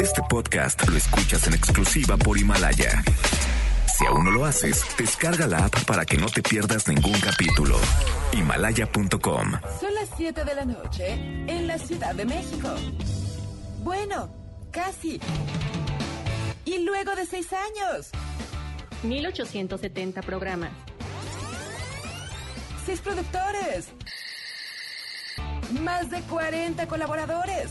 Este podcast lo escuchas en exclusiva por Himalaya. Si aún no lo haces, descarga la app para que no te pierdas ningún capítulo. Himalaya.com. Son las 7 de la noche en la Ciudad de México. Bueno, casi. Y luego de seis años, 1870 programas. seis productores, más de 40 colaboradores,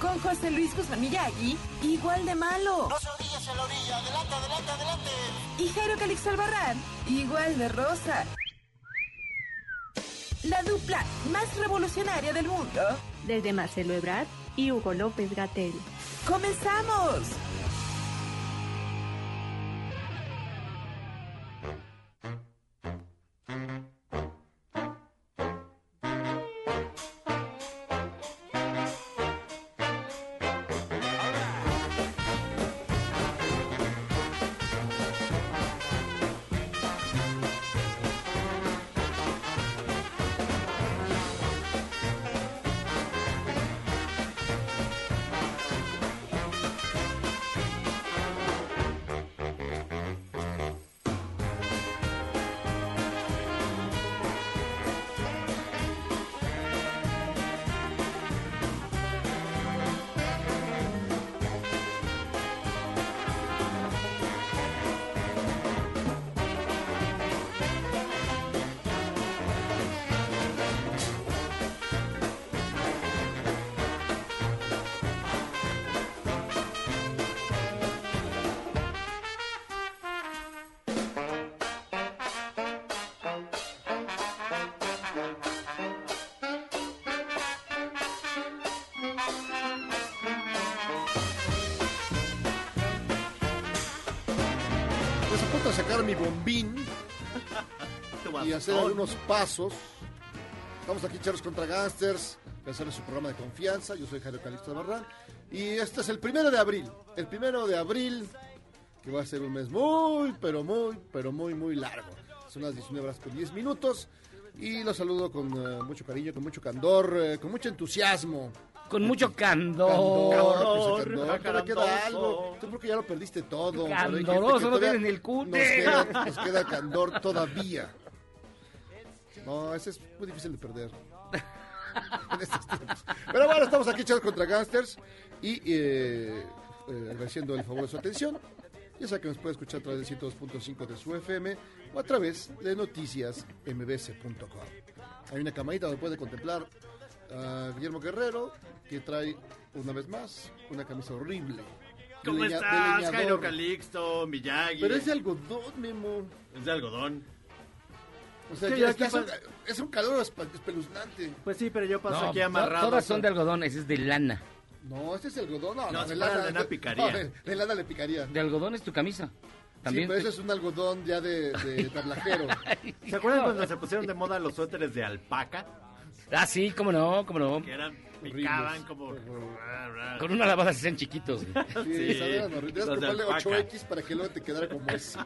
con José Luis Guzmán Miyagi, igual de malo. No se orillas en la orilla, adelante, adelante, adelante. Y Jairo Calixto Albarrán, igual de rosa. La dupla más revolucionaria del mundo. Desde Marcelo Ebrard y Hugo López Gatel. ¡Comenzamos! Hacer algunos pasos. Estamos aquí, Charlos contra Gangsters, pensando en su programa de confianza. Yo soy Jairo Calixto de Barran. Y este es el primero de abril. El primero de abril, que va a ser un mes muy, pero muy, pero muy, muy largo. Son las 19 horas con 10 minutos. Y los saludo con eh, mucho cariño, con mucho candor, eh, con mucho entusiasmo. Con mucho candor. Candor, pues, candor. Todavía queda algo. Tú creo que ya lo perdiste todo. que Candoroso, no tienes el Nos cute. queda, nos queda candor todavía. No, ese es muy difícil de perder. en estos tiempos. Pero bueno, estamos aquí echados contra Gangsters y eh, eh, agradeciendo el favor de su atención. Ya saben que nos puede escuchar a través de 102.5 de su FM o a través de noticiasmbc.com. Hay una camarita donde puede contemplar a Guillermo Guerrero, que trae una vez más una camisa horrible. ¿Cómo leña- estás. Jairo Calixto, Miyagi? Pero es de algodón, Memo. Es de algodón. O sea, Sí, ya es, que es un, es un calor espeluznante. Pues sí, pero yo paso No, aquí amarrado. todas son de algodón, ese es de lana. No, este es algodón. No, No, de lana. de lana picaría. no, de, de lana le picaría. De algodón es tu camisa. Sí, También. pero ese es un algodón ya de, de tablajero. ¿Se acuerdan cuando se pusieron de moda los suéteres de alpaca? Ah, sí, cómo no, cómo no. Que eran, picaban como... Con una lavada se hacen chiquitos. Sí, Sí. Debes los de comprarle alpaca. 8X para que luego te quedara como ese.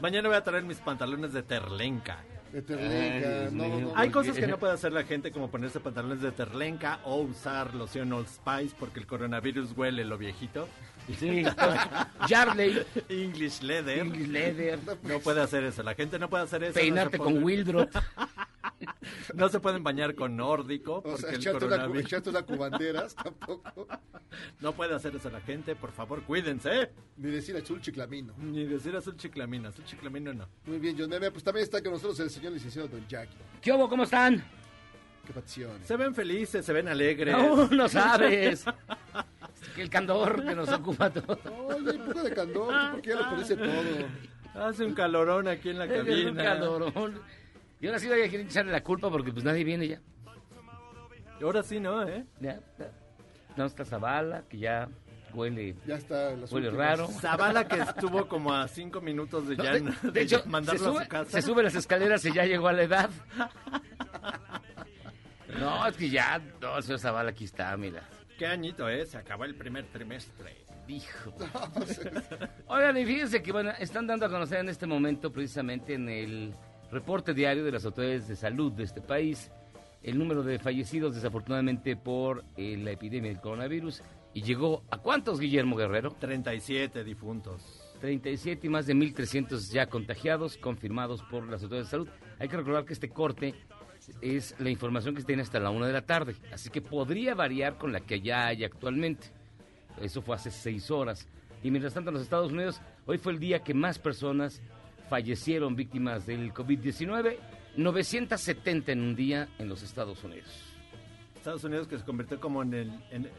Mañana voy a traer mis pantalones de terlenca. De terlenca. No, mío. no, Hay no. cosas que no puede hacer la gente como ponerse pantalones de terlenca o usar loción Old Spice porque el coronavirus huele lo viejito. Sí. Yardley, English Leather. English Leather, No puede hacer eso. La gente no puede hacer eso. peinarte no con Wildrop. No se pueden bañar con nórdico O porque sea, el coronavirus... una cubanderas tampoco. No puede hacer eso la gente. Por favor, cuídense. Ni decir azul chiclamino. Ni decir azul chiclamino. Azul chiclamino no. Muy bien, John Meme. Pues también está con nosotros el señor licenciado Don Jackie. ¿Qué hubo? ¿Cómo están? Qué pasiones. Se ven felices, se ven alegres. No, no sabes. El candor que nos ocupa todo. Oye, un poco de candor, porque ya lo perdiste todo. Hace un calorón aquí en la Es un cabina. calorón. Y ahora sí voy a querer echarle la culpa porque pues nadie viene ya. Ahora sí, ¿no? ¿Eh? Ya, ya. No está Zavala, que ya huele, Ya está. las huele últimas. raro. Zavala que estuvo como a cinco minutos de No, ya, de, de de hecho, ya se mandarlo a sube, su casa. se sube las escaleras y ya llegó a la edad. No, es que ya, no, el señor Zavala aquí está, mira. Qué añito, ¿eh? Se acabó el primer trimestre. Dijo. Oigan, y fíjense que bueno, están dando a conocer en este momento, precisamente en el reporte diario de las autoridades de salud de este país, el número de fallecidos desafortunadamente por eh, la epidemia del coronavirus. Y llegó a cuántos, Guillermo Guerrero? 37 difuntos. 37 y más de 1.300 ya contagiados, confirmados por las autoridades de salud. Hay que recordar que este corte es la información que se tiene hasta la una de la tarde, así que podría variar con la que ya hay actualmente. Eso fue hace seis horas. Y mientras tanto, en los Estados Unidos, hoy fue el día que más personas fallecieron víctimas del COVID-19, 970 en un día en los Estados Unidos. Estados Unidos que se convirtió como en el...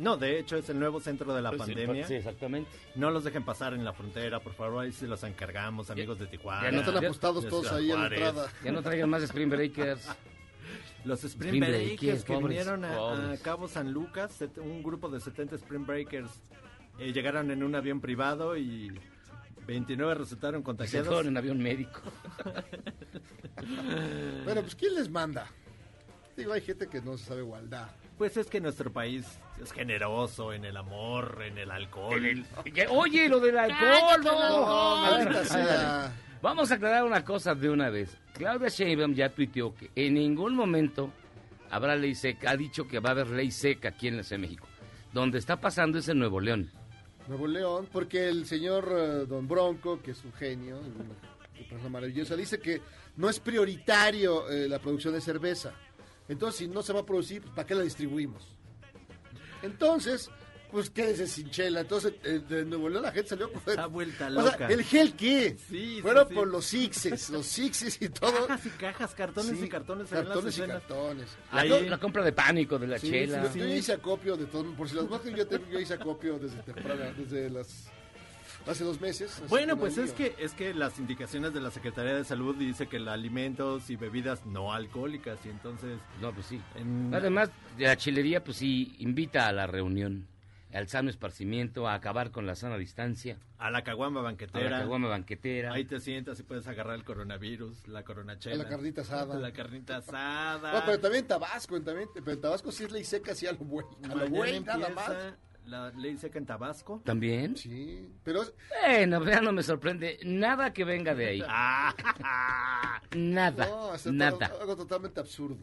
no, de hecho es el nuevo centro de la pandemia. Sí, exactamente. No los dejen pasar en la frontera, por favor, ahí se los encargamos, amigos de Tijuana. ya No están apostados todos Ciudad ahí en la entrada. Ya no traigan más Spring Breakers. Los Spring, Spring Breakers Breakers, que pobres, vinieron a. Cabo San Lucas, un grupo de 70 Spring Breakers eh, llegaron en un avión privado y 29 resultaron Se contagiados. fueron en avión médico. Pero, pues, ¿quién les manda? Digo, hay gente que no se sabe igualdad. Pues es que nuestro país es generoso en el amor, en el alcohol. Oye, lo del alcohol, no. Vamos a aclarar una cosa de una vez. Claudia Sheinbaum ya tuiteó que en ningún momento habrá ley seca. Ha dicho que va a haber ley seca aquí en la Ciudad de México. Donde está pasando es en Nuevo León. Nuevo León, porque el señor eh, Don Bronco, que es un genio, una persona maravillosa, dice que no es prioritario eh, la producción de cerveza. Entonces, si no se va a producir, pues, ¿para qué la distribuimos? Entonces, pues quédese sin chela. Entonces, eh, de Nuevo León la gente salió con... Está vuelta O sea, loca. ¿el gel qué? Sí, Fueron sí. por los sixes, los sixes y todo. Cajas y cajas, cartones Sí, y cartones. Cartones y cartones. La, Ahí- co- la compra de pánico de la Sí, chela. sí, yo hice acopio de todo. Por si las bajas, yo, yo hice acopio desde temprana, desde las. Hace dos meses. Bueno, pues es que es que las indicaciones de la Secretaría de Salud dice que los alimentos y bebidas no alcohólicas y entonces No, pues sí. en- Además, la chilería, pues sí, invita a la reunión, al sano esparcimiento, a acabar con la sana distancia, a la caguama a la banquetera. caguama banquetera. Ahí te sientas y puedes agarrar el coronavirus, la coronachela. A la carnita asada. La carnita asada. No, pero también en Tabasco, también, pero en Tabasco sí es ley seca, sí a lo güey. A lo güey, nada más. La ley seca en Tabasco. ¿También? Sí, pero Bueno, ya no me sorprende nada que venga de ahí. Ah, Nada, no, es nada. algo totalmente absurdo.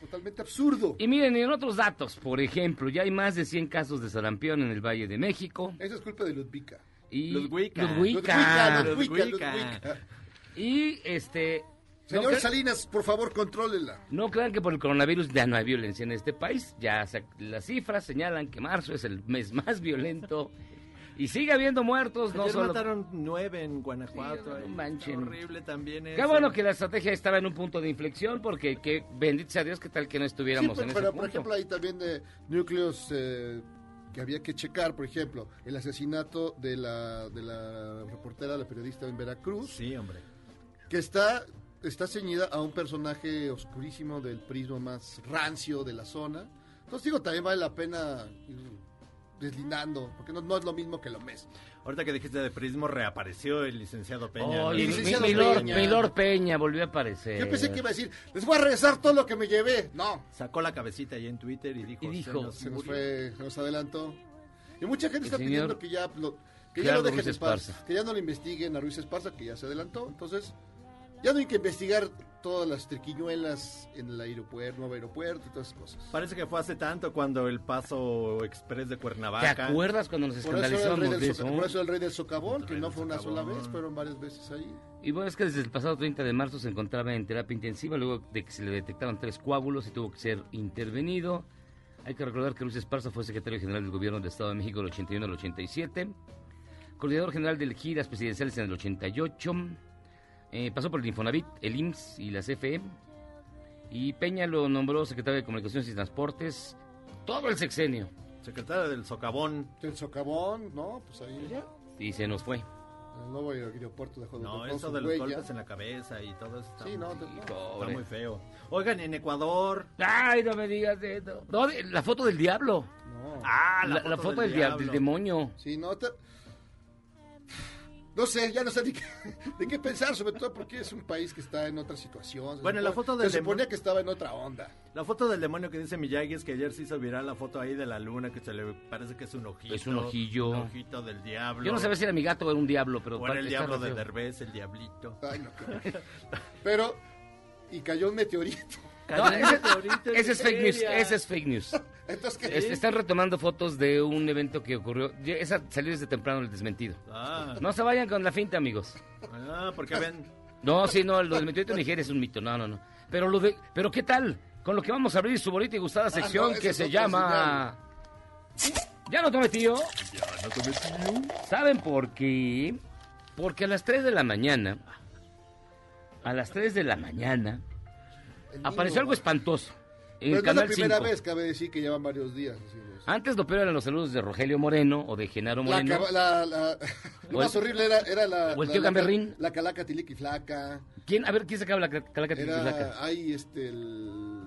Totalmente absurdo. Y miren, en otros datos, por ejemplo, ya hay más de 100 casos de sarampión en el Valle de México. Eso es culpa de Ludvika. Y Ludwika. Ludwika. Ludwika, Ludwika. Ludwika. Y este... No, Señor cre- Salinas, por favor, contrólela. no crean que por el coronavirus ya no hay violencia en este país. Ya se- las cifras señalan que marzo es el mes más violento. Y sigue habiendo muertos, no Ayer solo... mataron nueve en Guanajuato. Sí, no manchen. Horrible también Qué eso. bueno que la estrategia estaba en un punto de inflexión, porque que, bendito sea Dios, que tal que no Sí, estuviéramos pero, en ese pero, punto. por ejemplo, hay también de núcleos eh, que había que checar. Por ejemplo, el asesinato de la, de la reportera, la periodista en Veracruz. Sí, hombre. que está, está ceñida a un personaje oscurísimo del prisma más rancio de la zona. Entonces digo, también vale la pena ir deslindando, porque no, no es lo mismo que lo mes. Ahorita que dijiste de prismo, reapareció el licenciado Peña. Oye, El ¿no? mi- licenciado Milord, Peña. Milord Peña volvió a aparecer. Yo pensé que iba a decir, les voy a regresar todo lo que me llevé. No, Sacó la cabecita ahí en Twitter y dijo... Y dijo, "Se nos se nos murió". fue, se nos adelantó. Y mucha gente está pidiendo que ya lo, que ya lo dejen Ruiz en paz, Esparza. que ya no lo investiguen a Ruiz Esparza, que ya se adelantó. Entonces, ya no hay que investigar todas las triquiñuelas en el aeropuerto, nuevo aeropuerto y todas esas cosas. Parece que fue hace tanto cuando el paso express de ¿Te Cuernavaca... acuerdas cuando nos Por escandalizamos soca- eso? por eso el rey del socavón, que no fue una sola vez, fueron varias veces ahí. Y bueno, es que desde el pasado 30 de marzo se encontraba en terapia intensiva, luego de que se le detectaron tres coágulos y tuvo que ser intervenido. Hay que recordar que Luis Esparza fue secretario general del Gobierno del Estado de México del 81 al 87, coordinador general del giras presidenciales en el 88, eh, pasó por el Infonavit, el IMSS y la CFE, y Peña lo nombró secretario de Comunicaciones y Transportes todo el sexenio, Secretario del Socavón. El socavón, ¿no? Pues ahí, y se nos fue. el nuevo aeropuerto dejó de No, eso de los huella. golpes en la cabeza y todo eso está, Sí, no, muy, no. está muy feo. Oigan, en Ecuador... Ay, no me digas eso. No, de- la foto del diablo. No, Ah, La, la foto del, del diablo. demonio. Sí, no te- No sé, ya no sé qué, de qué pensar, sobre todo porque es un país que está en otra situación. Se Bueno, la foto del Se suponía que estaba en otra onda. La foto del demonio que dice Miyagi es que ayer se hizo viral la foto ahí de la luna que se le parece que es un ojito. Es un ojillo. Un ojito del diablo. Yo no sabía si era mi gato o era un diablo, pero... O era el diablo de. Derbez, el diablito. Ay, no, qué. Pero, y cayó un meteorito. No, ese, ese es fake news, ese es fake news. Entonces, ¿qué? Es- están retomando fotos de un evento que ocurrió. Ya- Esa salió desde temprano el desmentido. Ah, No se vayan con la finta, amigos. ah, porque ven. No, sí, no, lo del meteorito de Nigeria es un mito. No, no, no. Pero lo de, pero ¿qué tal? Con lo que vamos a abrir su bonita y gustada sección Ah, no, esa que se llama. ¿Ya no tomé tío? ¿Saben por qué? Porque a las 3 de la mañana, a las 3 de la mañana, apareció algo espantoso en Pero el no es la primera 5. vez, cabe decir que llevan varios días. Antes lo peor eran los saludos de Rogelio Moreno o de Genaro Moreno. caba- la, la- lo más horrible era, era la, o el la- tío la- Gamberrín. La calaca tiliqui flaca. ¿Quién? A ver, ¿quién sacaba la ca- calaca tiliquilaca? Era, hay este, el...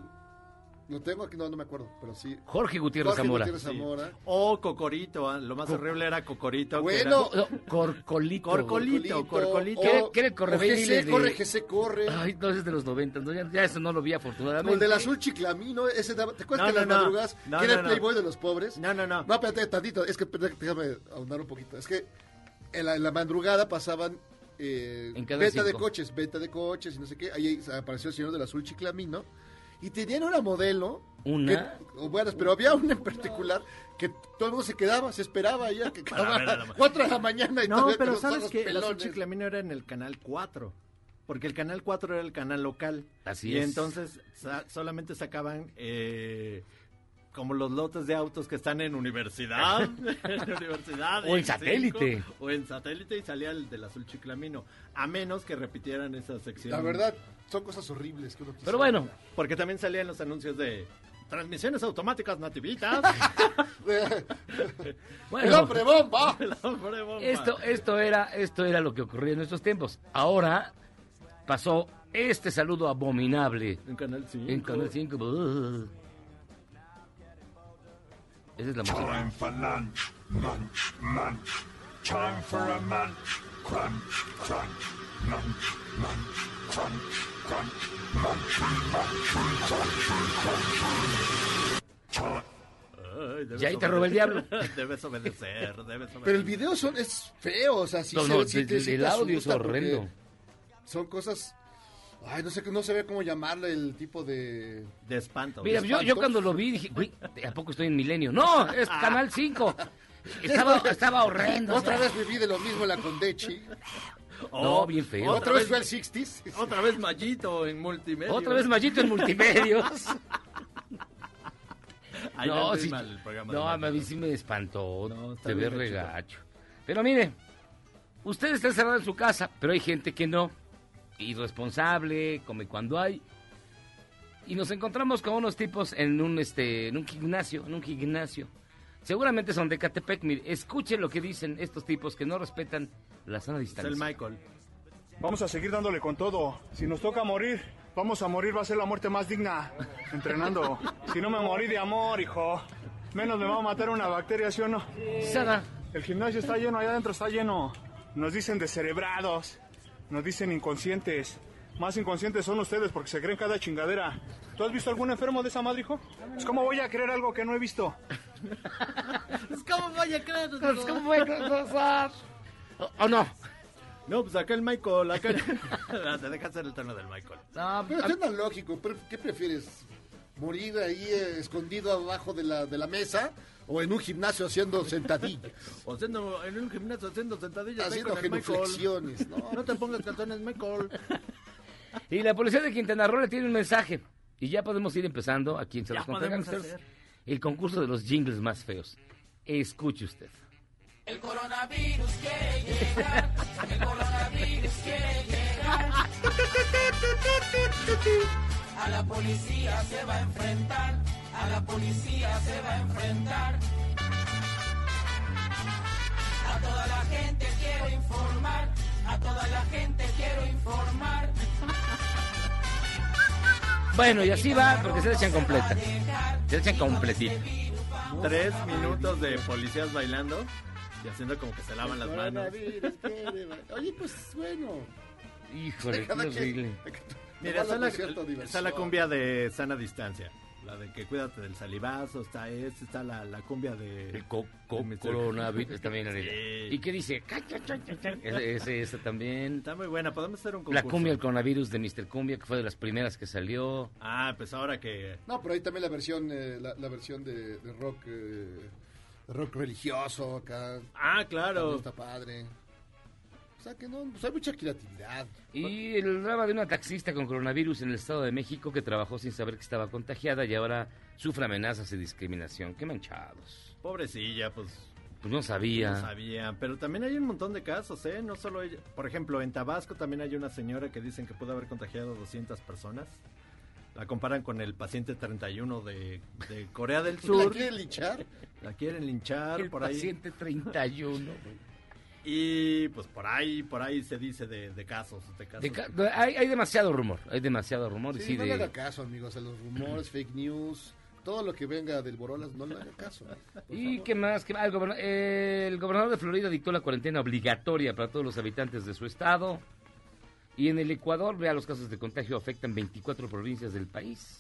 Lo tengo aquí, no, no me acuerdo, pero sí. Jorge Gutiérrez Jorge Zamora. Gutiérrez Zamora. O Cocorito, ah, lo más horrible era Cocorito. que Bueno, No, Corcolito. Corcolito, Corcolito. ¿Qué- o- qué era el o correveile GC, de- corre, GC, corre. Ay, no, es de los 90. no, ya, ya eso no lo vi afortunadamente. el del azul chiclamino, ese daba- ¿te acuerdas No, que no, las No, que era no, el no. playboy de los pobres? No, no, no. No, espérate, tantito, es que déjame ahondar un poquito. Es que en la, en la madrugada pasaban eh, En venta de coches, venta de coches y no sé qué. Ahí apareció el señor del azul chiclamino y tenían una modelo. ¿Una? que- pero había una en particular que todo el mundo se quedaba, se esperaba ya que acabara 4 de la mañana y No, pero sabes que el chiclamino era en el canal 4. Porque el canal 4 era el canal local. Así y es. entonces sa- solamente sacaban eh, como los lotes de autos que están en universidad. en universidad. O en satélite. o en satélite y salía el del azul chiclamino. A menos que repitieran esa sección. La verdad, son cosas horribles que uno quisiera. Pero bueno, Porque también salían los anuncios de transmisiones automáticas nativitas. ¡El bueno. hombre bomba! El hombre bomba. Esto, esto, era, esto era lo que ocurría en estos tiempos. Ahora pasó este saludo abominable En Canal 5. en Canal 5. Esa es la música. Time for lunch, munch, munch. Time for a munch, crunch, Y ahí te robó el diablo. debes obedecer, debes obedecer. Pero el video son, es feo, o sea, No, se no, el- te- sí el te audio es horrendo. Son cosas... Ay, no sé, no sabía cómo llamarle el tipo de... De espanto. Mira, yo, yo cuando lo vi dije, güey, ¿a poco estoy en Milenio? No, es Canal 5. Estaba, estaba horrendo. Otra vez viví de lo mismo en la Condechi. No, bien feo. Otra vez fue al 60s. Otra vez Mallito en multimedia. Otra vez Mallito en multimedios. Ahí no, sí, mal el programa de no, a mí sí me espantó. No, te ve hecho. regacho. Pero mire, usted está encerrado en su casa, pero hay gente que no. Irresponsable, come cuando hay. Y nos encontramos con unos tipos en un este en un gimnasio, en un gimnasio. Seguramente son de Catepec. Mire, escuchen lo que dicen estos tipos que no respetan la sana Es el distancia. Michael. Vamos a seguir dándole con todo. Si nos toca morir, vamos a morir, va a ser la muerte más digna. Entrenando. Si no me morí de amor, hijo. Menos me va a matar una bacteria, ¿sí o no? Sana. El gimnasio está lleno, allá adentro está lleno. Nos dicen descerebrados. Nos dicen inconscientes. Más inconscientes son ustedes porque se creen cada chingadera. ¿Tú has visto algún enfermo de esa madre, hijo? Pues, ¿Cómo voy a creer algo que no he visto? ¿Cómo voy a creer? Pues, ¿Cómo fue? ¿O o no? No, pues acá el Michael, acá... Te deja hacer el tono del Michael. No, Pero suena lógico. pero ¿Qué prefieres? ¿Morir ahí eh, escondido abajo de la, de la mesa? ¿O en un gimnasio haciendo sentadillas? O haciendo, en un gimnasio haciendo sentadillas haciendo genuflexiones, ¿no? No te pongas calzones, Michael. Y la policía de Quintana Roo le tiene un mensaje. Y ya podemos ir empezando aquí en Ya Charlas contra Gangsters, el concurso de los jingles más feos. Escuche usted. El coronavirus quiere llegar. El coronavirus quiere llegar. A la policía se va a enfrentar. A la policía se va a enfrentar. A toda la gente quiero informar. A toda la gente quiero informar. Bueno, y así va, porque se le echan completa. Se le echan completita. tres minutos de policías bailando y haciendo como que se lavan las manos. Oye, pues bueno. Híjole, qué horrible. Mira, está la, la cumbia de sana distancia. La de que cuídate del salivazo, está esta, está la, la cumbia de... El co- co- de coronavirus también. Sí. ¿Y qué dice? Ese, ese, ese también. Está muy buena, podemos hacer un La concurso. cumbia del coronavirus de Mr. Cumbia, que fue de las primeras que salió. Ah, pues ahora que... No, pero ahí también la versión, eh, la, la versión de, de rock, eh, rock religioso acá. Ah, También claro. está padre. O sea que no, pues hay mucha creatividad. Y el drama de una taxista con coronavirus en el Estado de México que trabajó sin saber que estaba contagiada y ahora sufre amenazas y discriminación. Qué manchados. Pobrecilla, pues Pues no sabía. no sabía. Pero también hay un montón de casos, ¿eh? No solo ella. Por ejemplo, en Tabasco también hay una señora que dicen que pudo haber contagiado a 200 personas. La comparan con el paciente 31 de, de Corea del ¿La Sur. quieren linchar? La quieren linchar El por ahí. paciente 31. Y pues por ahí, por ahí se dice de, de casos, de casos. De ca- hay, hay demasiado rumor, hay demasiado rumor. y Sí, sí, no de- le haga caso, amigos, a los rumores, fake news, todo lo que venga del Borolas, no le haga caso. ¿eh? ¿Y favor. qué más? ¿Qué más? El, goberna- eh, el gobernador de Florida dictó la cuarentena obligatoria para todos los habitantes de su estado. Y en el Ecuador, vea, los casos de contagio afectan 24 provincias del país.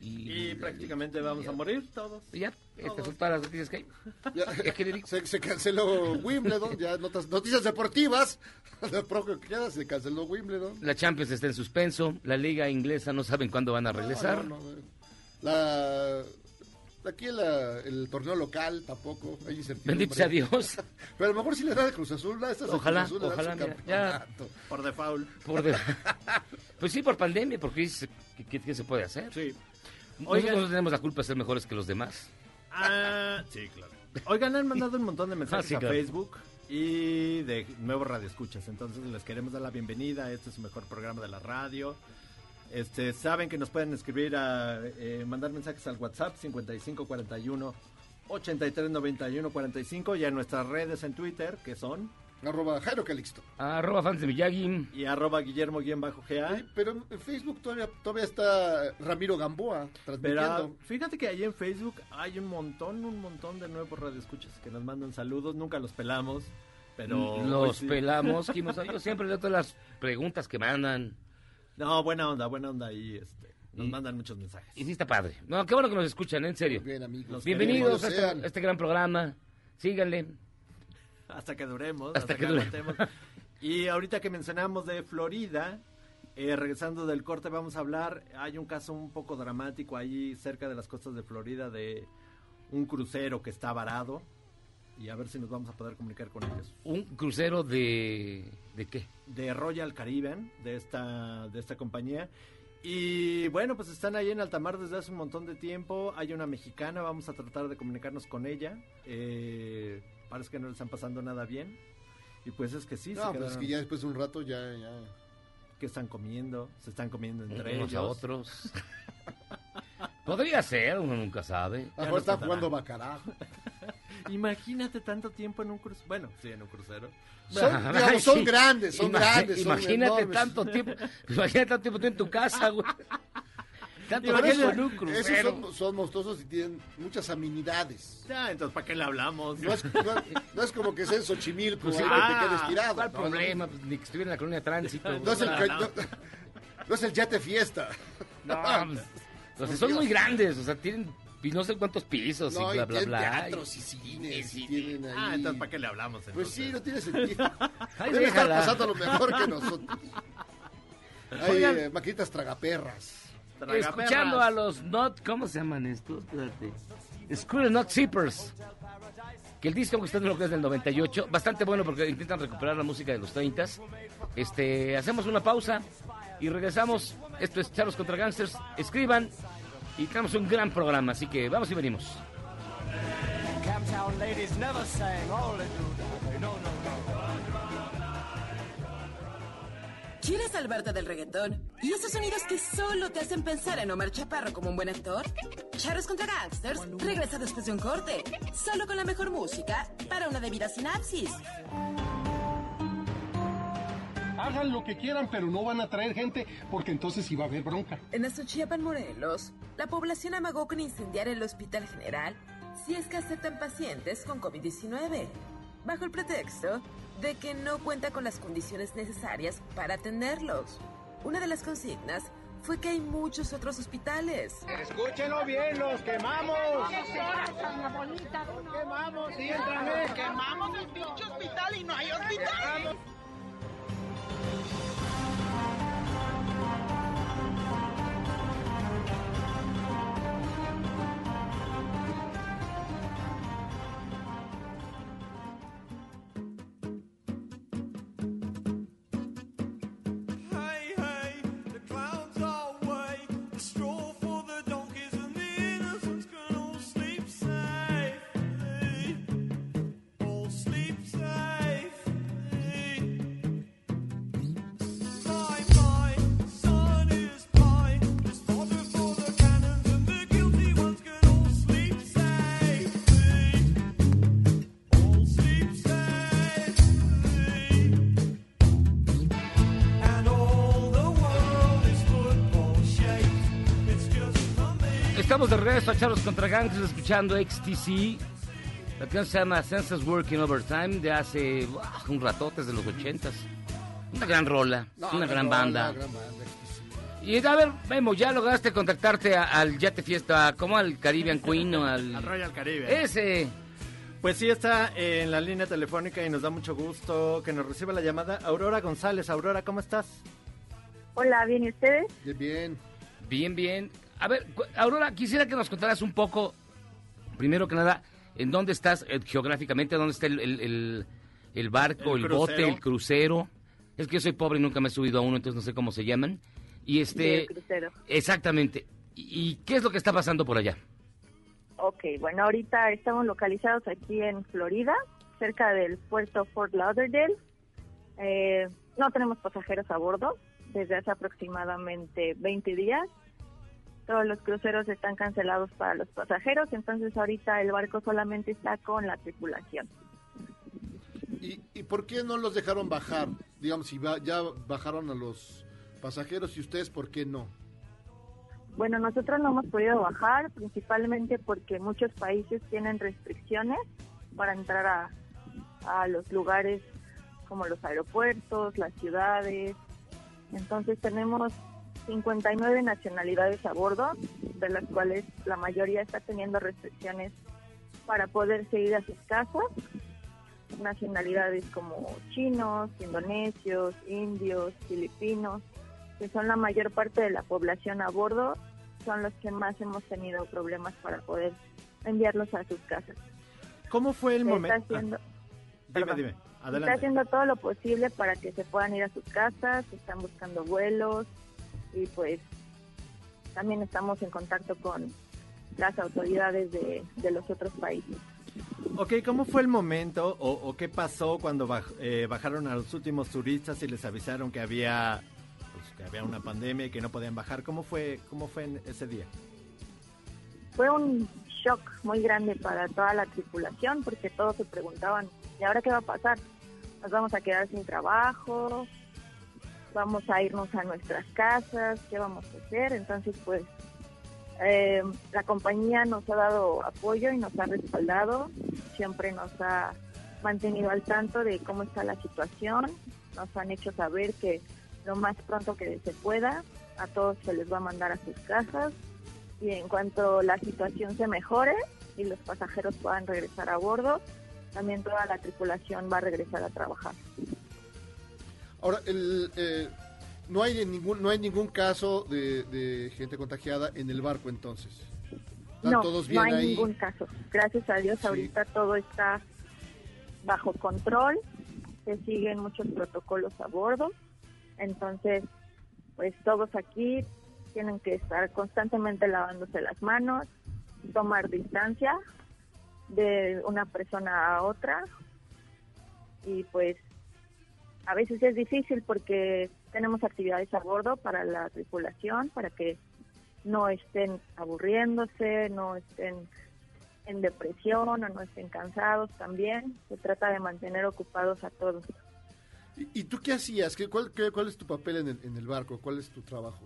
Y, Y prácticamente vamos a morir todos. Y ya, estas son todas las noticias que hay. Ya, se, se canceló Wimbledon, ya notas, noticias deportivas. Lo propio que queda, se canceló Wimbledon. La Champions está en suspenso, la liga inglesa no saben cuándo van a regresar. No, no, no, la, aquí la- el torneo local tampoco. Hay incertidumbre. Bendito sea Dios. Pero a lo mejor si le da de Cruz Azul, a estas Ojalá, Cruz Azul ojalá, mira, ya. Por default. Por de- Pues sí, por pandemia, porque ¿qué, qué- qué se puede hacer? Sí. Nosotros no tenemos la culpa de ser mejores que los demás. Ah, sí, claro. Oigan, han mandado un montón de mensajes Ah, sí, a claro. Facebook y de nuevos radioescuchas. Entonces les queremos dar la bienvenida. Este es su mejor programa de la radio. Este, saben que nos pueden escribir a eh, mandar mensajes al WhatsApp 5541 8391 45 y a nuestras redes en Twitter que son Arroba Jairo Calixto. Arroba fans de Miyagi. y arroba guillermo-ga. Sí, pero en Facebook todavía, todavía está Ramiro Gamboa Pero transmitiendo. fíjate que ahí en Facebook hay un montón, un montón de nuevos radioescuchas que nos mandan saludos. Nunca los pelamos, pero Los sí. pelamos. Yo siempre leo todas las preguntas que mandan. No, buena onda, buena onda ahí. Este, nos Y- mandan muchos mensajes. Y sí está padre. No, qué bueno que nos escuchan, en serio. Bien, amigos. Bienvenidos a este, a este gran programa. Síganle. Hasta que duremos, Hasta hasta, que que, dure. aguantemos. Y ahorita que mencionamos de Florida, eh, regresando del corte vamos a hablar, hay un caso un poco dramático ahí cerca de las costas de Florida de un crucero que está varado y a ver si nos vamos a poder comunicar con ellos. Un crucero de... ¿De qué? de Royal Caribbean, de esta, de esta compañía. Y bueno, pues están ahí en altamar desde hace un montón de tiempo. Hay una mexicana, vamos a tratar de comunicarnos con ella. Eh, parece que no le están pasando nada bien. Y pues es que sí, se No, pues es que ya después de un rato ya, ya. ¿Qué están comiendo? Se están comiendo entre Unos ellos. a otros. Podría ser, uno nunca sabe. Ahora están contará. jugando bacará. Imagínate tanto tiempo en un crucero. Bueno, sí, en un crucero. Son, digamos, son sí. grandes, son Ima- grandes. Imagínate tanto tiempo. Imagínate tanto tiempo tú en tu casa, güey. Tanto eso, en un esos crucero. son, son monstruosos y tienen muchas amenidades. Ya, entonces, ¿para qué le hablamos? No es, no, no es como que sea en Xochimilco, Pues ahí ah, te quedes tirado. ¿Cuál No, problema? Pues, ni que estuviera en la colonia de tránsito. No, es el, No, es el yate fiesta. No, pues, o sea, son muy grandes, o sea, tienen y no sé cuántos pisos No, y bla, y bla, bla. teatros y cines. y tienen ahí... Ah, entonces, ¿para qué le hablamos? Pues sí, entonces? no tiene sentido. Ay, Debe estar pasando lo mejor que nosotros. Hay eh, maquinitas tragaperras. Tragaperras. Escuchando a los not, ¿cómo se llaman estos? Espérate. Screw Not Zippers. Que el disco que está en lo que es del 98, bastante bueno porque intentan recuperar la música de los 30 Este, hacemos una pausa y regresamos. Esto es Charlos contra Gangsters. Escriban y tenemos un gran programa, así que vamos y venimos. ¿Quieres salvarte del reggaetón? ¿Y esos sonidos que solo te hacen pensar en Omar Chaparro como un buen actor? Charros contra Gangsters regresa después de un corte, solo con la mejor música para una debida sinapsis. Hagan lo que quieran, pero no van a traer gente porque entonces iba a haber bronca. En Azuchiapan, Morelos, la población amagó con incendiar el Hospital General si es que aceptan pacientes con COVID-19, bajo el pretexto de que no cuenta con las condiciones necesarias para atenderlos. Una de las consignas fue que hay muchos otros hospitales. Escúchenlo bien, los quemamos. Quemamos, sí, entrame. Quemamos el pinche hospital y no hay hospital. Estamos de regreso a Charlos contra Gangsters escuchando XTC. La canción se llama Senses Working Overtime de hace uah, un ratote, desde los ochentas. Una gran rola, No, una gran rola, banda. gran banda. Y a ver, Memo, ya lograste contactarte a- al Yate Fiesta, como al Caribbean Queen o al... Al Royal Caribe. Ese. Pues sí, está en la línea telefónica y nos da mucho gusto que nos reciba la llamada Aurora González. Aurora, ¿cómo estás? Hola, ¿bien y ustedes? Bien, bien. Bien, bien. A ver, Aurora, quisiera que nos contaras un poco, primero que nada, en dónde estás eh, geográficamente, dónde está el, el- el- el barco, el, El bote, el crucero. Es que yo soy pobre y nunca me he subido a uno, entonces no sé cómo se llaman. Y este... Del crucero. Exactamente. ¿Y y qué es lo que está pasando por allá? Ok, bueno, ahorita estamos localizados aquí en Florida, cerca del puerto Fort Lauderdale. Eh, no tenemos pasajeros a bordo desde hace aproximadamente 20 días. Todos los cruceros están cancelados para los pasajeros, entonces ahorita el barco solamente está con la tripulación. ¿Y, y por qué no los dejaron bajar? Digamos, si va- ya bajaron a los pasajeros y ustedes, ¿por qué no? Bueno, nosotros no hemos podido bajar, principalmente porque muchos países tienen restricciones para entrar a, a los lugares como los aeropuertos, las ciudades. Entonces tenemos 59 nacionalidades a bordo, de las cuales la mayoría está teniendo restricciones para poderse ir a sus casas. Nacionalidades como chinos, indonesios, indios, filipinos, que son la mayor parte de la población a bordo, son los que más hemos tenido problemas para poder enviarlos a sus casas. ¿Cómo fue el momento? está haciendo, Dime, perdón. dime. se Adelante. está haciendo todo lo posible para que se puedan ir a sus casas, están buscando vuelos y pues también estamos en contacto con las autoridades de, de los otros países. Ok, ¿cómo fue el momento o, o qué pasó cuando baj- eh, bajaron a los últimos turistas y les avisaron que había pues, que había una pandemia y que no podían bajar? ¿Cómo fue cómo fue en ese día? Fue un shock muy grande para toda la tripulación porque todos se preguntaban, ¿y ahora qué va a pasar? ¿Nos vamos a quedar sin trabajo? ¿Vamos a irnos a nuestras casas? ¿Qué vamos a hacer? Entonces, pues, eh, la compañía nos ha dado apoyo y nos ha respaldado, siempre nos ha mantenido al tanto de cómo está la situación, nos han hecho saber que lo más pronto que se pueda a todos se les va a mandar a sus casas y en cuanto la situación se mejore y los pasajeros puedan regresar a bordo, también toda la tripulación va a regresar a trabajar. Ahora, el, eh, no hay ningún no hay ningún caso de, de gente contagiada en el barco entonces. Están No, todos no bien hay ahí. ningún caso. Gracias a Dios Sí. ahorita todo está bajo control, se siguen muchos protocolos a bordo, entonces pues todos aquí tienen que estar constantemente lavándose las manos, tomar distancia de una persona a otra y pues a veces es difícil porque tenemos actividades a bordo para la tripulación, para que no estén aburriéndose, no estén en depresión o no estén cansados también. Se trata de mantener ocupados a todos. ¿Y, y tú qué hacías? ¿Qué, cuál, qué- cuál es tu papel en el, en el barco? ¿Cuál es tu trabajo?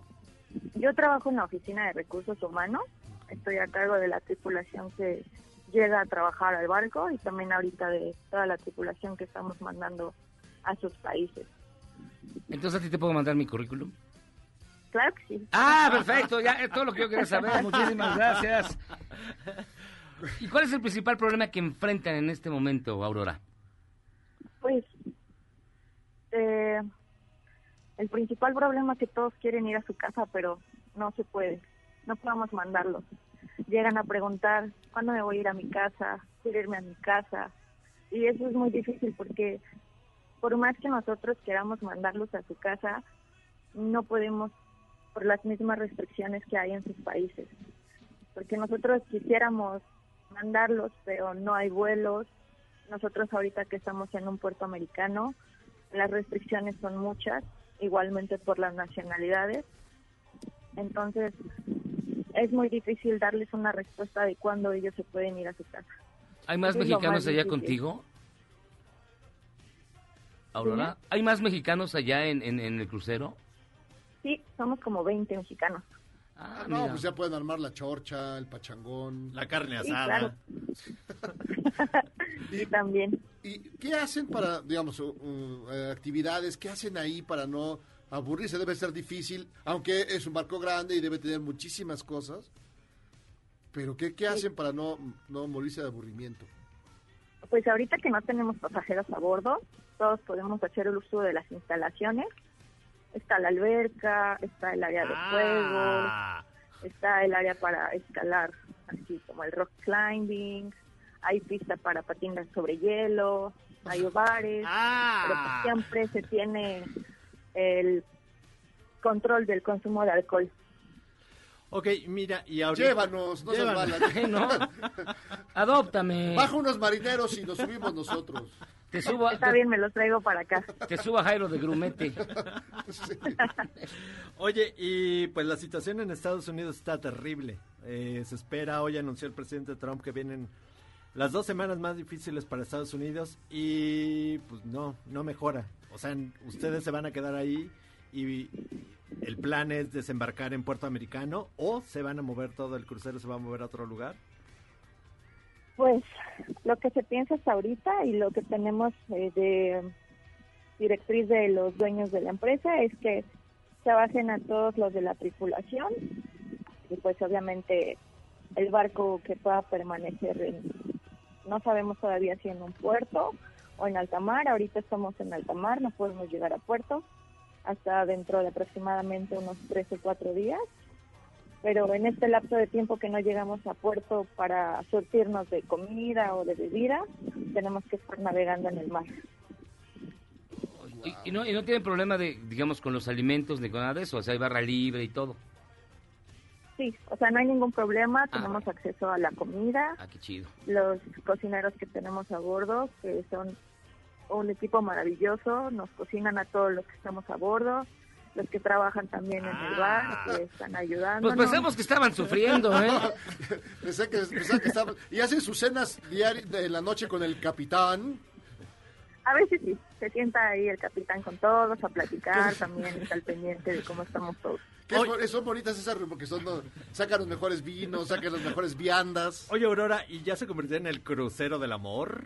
Yo trabajo en la oficina de recursos humanos, estoy a cargo de la tripulación que llega a trabajar al barco y también ahorita de toda la tripulación que estamos mandando a sus países. Entonces a ti te puedo mandar mi currículum. Claro que sí. Ah, perfecto, ya es todo lo que yo quería saber. Muchísimas gracias. ¿Y cuál es el principal problema que enfrentan en este momento, Aurora? Pues eh, el principal problema es que todos quieren ir a su casa, pero no se puede. No podemos mandarlos. Llegan a preguntar, ¿cuándo me voy a ir a mi casa? Quiero irme a mi casa. Y eso es muy difícil porque por más que nosotros queramos mandarlos a su casa, no podemos por las mismas restricciones que hay en sus países. Porque nosotros quisiéramos mandarlos, pero no hay vuelos. Nosotros ahorita que estamos en un puerto americano, las restricciones son muchas, igualmente por las nacionalidades. Entonces, es muy difícil darles una respuesta de cuándo ellos se pueden ir a su casa. ¿Hay más Eso mexicanos más allá difícil. contigo? Aurora, ¿hay más mexicanos allá en, en- en el crucero? Sí, somos como 20 mexicanos. Ah, no, mira. pues ya pueden armar la chorcha, el pachangón. La carne Sí, asada. Y también. ¿Y qué hacen para, digamos, uh, actividades? ¿Qué hacen ahí para no aburrirse? Debe ser difícil, aunque es un barco grande y debe tener muchísimas cosas. Pero ¿qué, qué hacen para no, no morirse de aburrimiento? Pues ahorita que no tenemos pasajeros a bordo, todos podemos hacer el uso de las instalaciones. Está la alberca, está el área de Ah. juegos, está el área para escalar, así como el rock climbing, hay pista para patinas sobre hielo, hay bares, pero pues siempre se tiene el control del consumo de alcohol. Ok, mira, y ahorita... Llévanos, no Llévanos. Ay, no. Adóptame. Baja unos marineros y nos subimos nosotros. Te subo, Está te, bien, me los traigo para acá. te subo a Jairo de Grumete. Oye, y pues la situación en Estados Unidos está terrible. Eh, se espera, hoy anunció el presidente Trump que vienen las dos semanas más difíciles para Estados Unidos y pues no, no mejora. O sea, ustedes se van a quedar ahí y el plan es desembarcar en Puerto Americano o se van a mover todo el crucero, se va a mover a otro lugar. Pues lo que se piensa hasta ahorita y lo que tenemos eh, de directriz de los dueños de la empresa es que se bajen a todos los de la tripulación y pues obviamente el barco que pueda permanecer en, no sabemos todavía si en un puerto o en alta mar, ahorita estamos en alta mar, no podemos llegar a puerto hasta dentro de aproximadamente unos tres o cuatro días pero en este lapso de tiempo que no llegamos a puerto para surtirnos de comida o de bebida, tenemos que estar navegando en el mar. Y, y no, y no tienen problema de, digamos, con los alimentos ni con nada de eso. O sea, hay barra libre y todo. Sí, o sea, no hay ningún problema, tenemos acceso a la comida, Ah, qué chido. los cocineros que tenemos a bordo, que son un equipo maravilloso, nos cocinan a todos los que estamos a bordo, los que trabajan también en el bar, que están ayudando. Pues pensamos que estaban sufriendo, ¿eh? Pensé que, pensé que estaba- Y hacen sus cenas diarias de la noche con el capitán. A veces sí, se sienta ahí el capitán con todos a platicar, también está al pendiente de cómo estamos todos. Es son bonitas esas porque son, no, sacan los mejores vinos, sacan las mejores viandas. Oye, Aurora, ¿y ya se convirtió en el crucero del amor?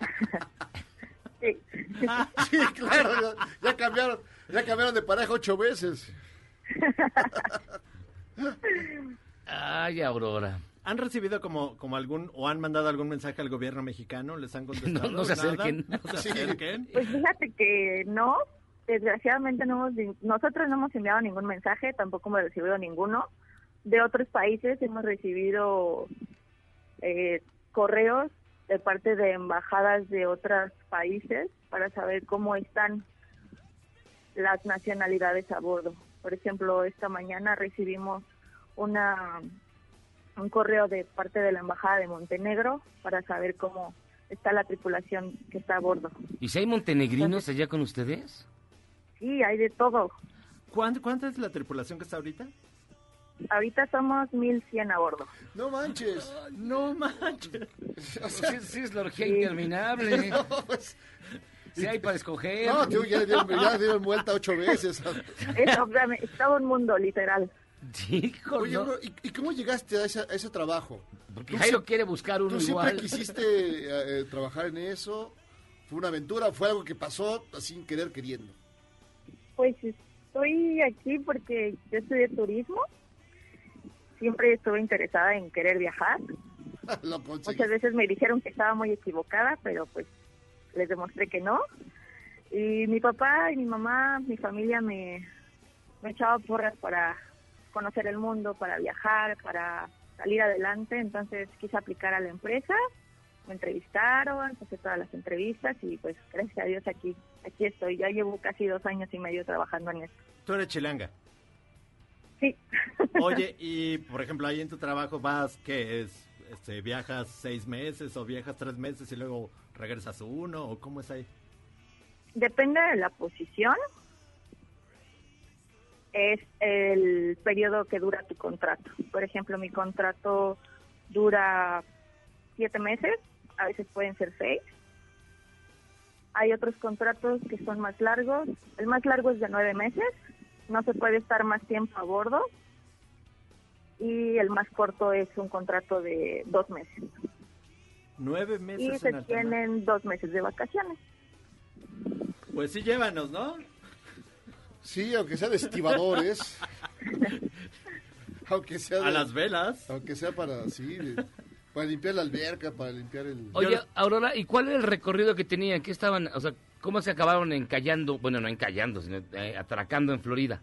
Sí. Sí, claro, ya, ya cambiaron, ya cambiaron de pareja ocho veces. Ay, Aurora. ¿Han recibido como, como algún, o han mandado algún mensaje al gobierno mexicano? ¿Les han contestado? No, no se nada? acerquen. No se Sí. acerquen. Pues fíjate que no, desgraciadamente no hemos, nosotros no hemos enviado ningún mensaje, tampoco hemos recibido ninguno. De otros países hemos recibido eh, correos de parte de embajadas de otros países para saber cómo están las nacionalidades a bordo. Por ejemplo, esta mañana recibimos una un correo de parte de la embajada de Montenegro para saber cómo está la tripulación que está a bordo. ¿Y si hay montenegrinos allá con ustedes? Sí, hay de todo. ¿Cuánto, ¿Cuánta es la tripulación que está ahorita? Ahorita somos 1100 a bordo. No manches. No manches. O sea, Sí, sí, es la orgía interminable. no, pues, Sí hay para escoger. no, tío, ya dieron, ya dieron vuelta ocho veces. Es, obviamente, es todo un mundo, literal. Hijo, Oye, no. bro, ¿y, y cómo llegaste a ese, a ese trabajo? Porque Tú Jairo quiere buscar uno ¿Tú siempre igual. quisiste eh, eh, trabajar en eso? ¿Fue una aventura? ¿Fue algo que pasó sin querer queriendo? Pues estoy aquí porque yo estudié turismo. Siempre estuve interesada en querer viajar. Muchas veces me dijeron que estaba muy equivocada, pero pues les demostré que no. Y mi papá y mi mamá, mi familia me, me echaba porras para conocer el mundo, para viajar, para salir adelante. Entonces quise aplicar a la empresa, me entrevistaron, hice todas las entrevistas y pues gracias a Dios aquí, aquí estoy. Ya llevo casi dos años y medio trabajando en esto. Tú eres chilanga. Sí. Oye, y por ejemplo, ahí en tu trabajo vas, ¿qué es? Este, ¿Viajas seis meses o viajas tres meses y luego regresas uno? ¿O cómo es ahí? Depende de la posición. Es el periodo que dura tu contrato. Por ejemplo, mi contrato dura siete meses, a veces pueden ser seis. Hay otros contratos que son más largos. El más largo es de nueve meses. No se puede estar más tiempo a bordo. Y el más corto es un contrato de dos meses. Nueve Y meses se en alta mar. tienen dos meses de vacaciones. Pues sí, llévanos, ¿no? Sí, aunque sea de estibadores. aunque sea de- A las velas. Aunque sea para, sí, de- para limpiar la alberca, para limpiar el... Oye, Aurora, ¿y cuál era el recorrido que tenían? ¿Qué estaban, o sea, cómo se acabaron encallando, bueno, no encallando, sino eh, atracando en Florida?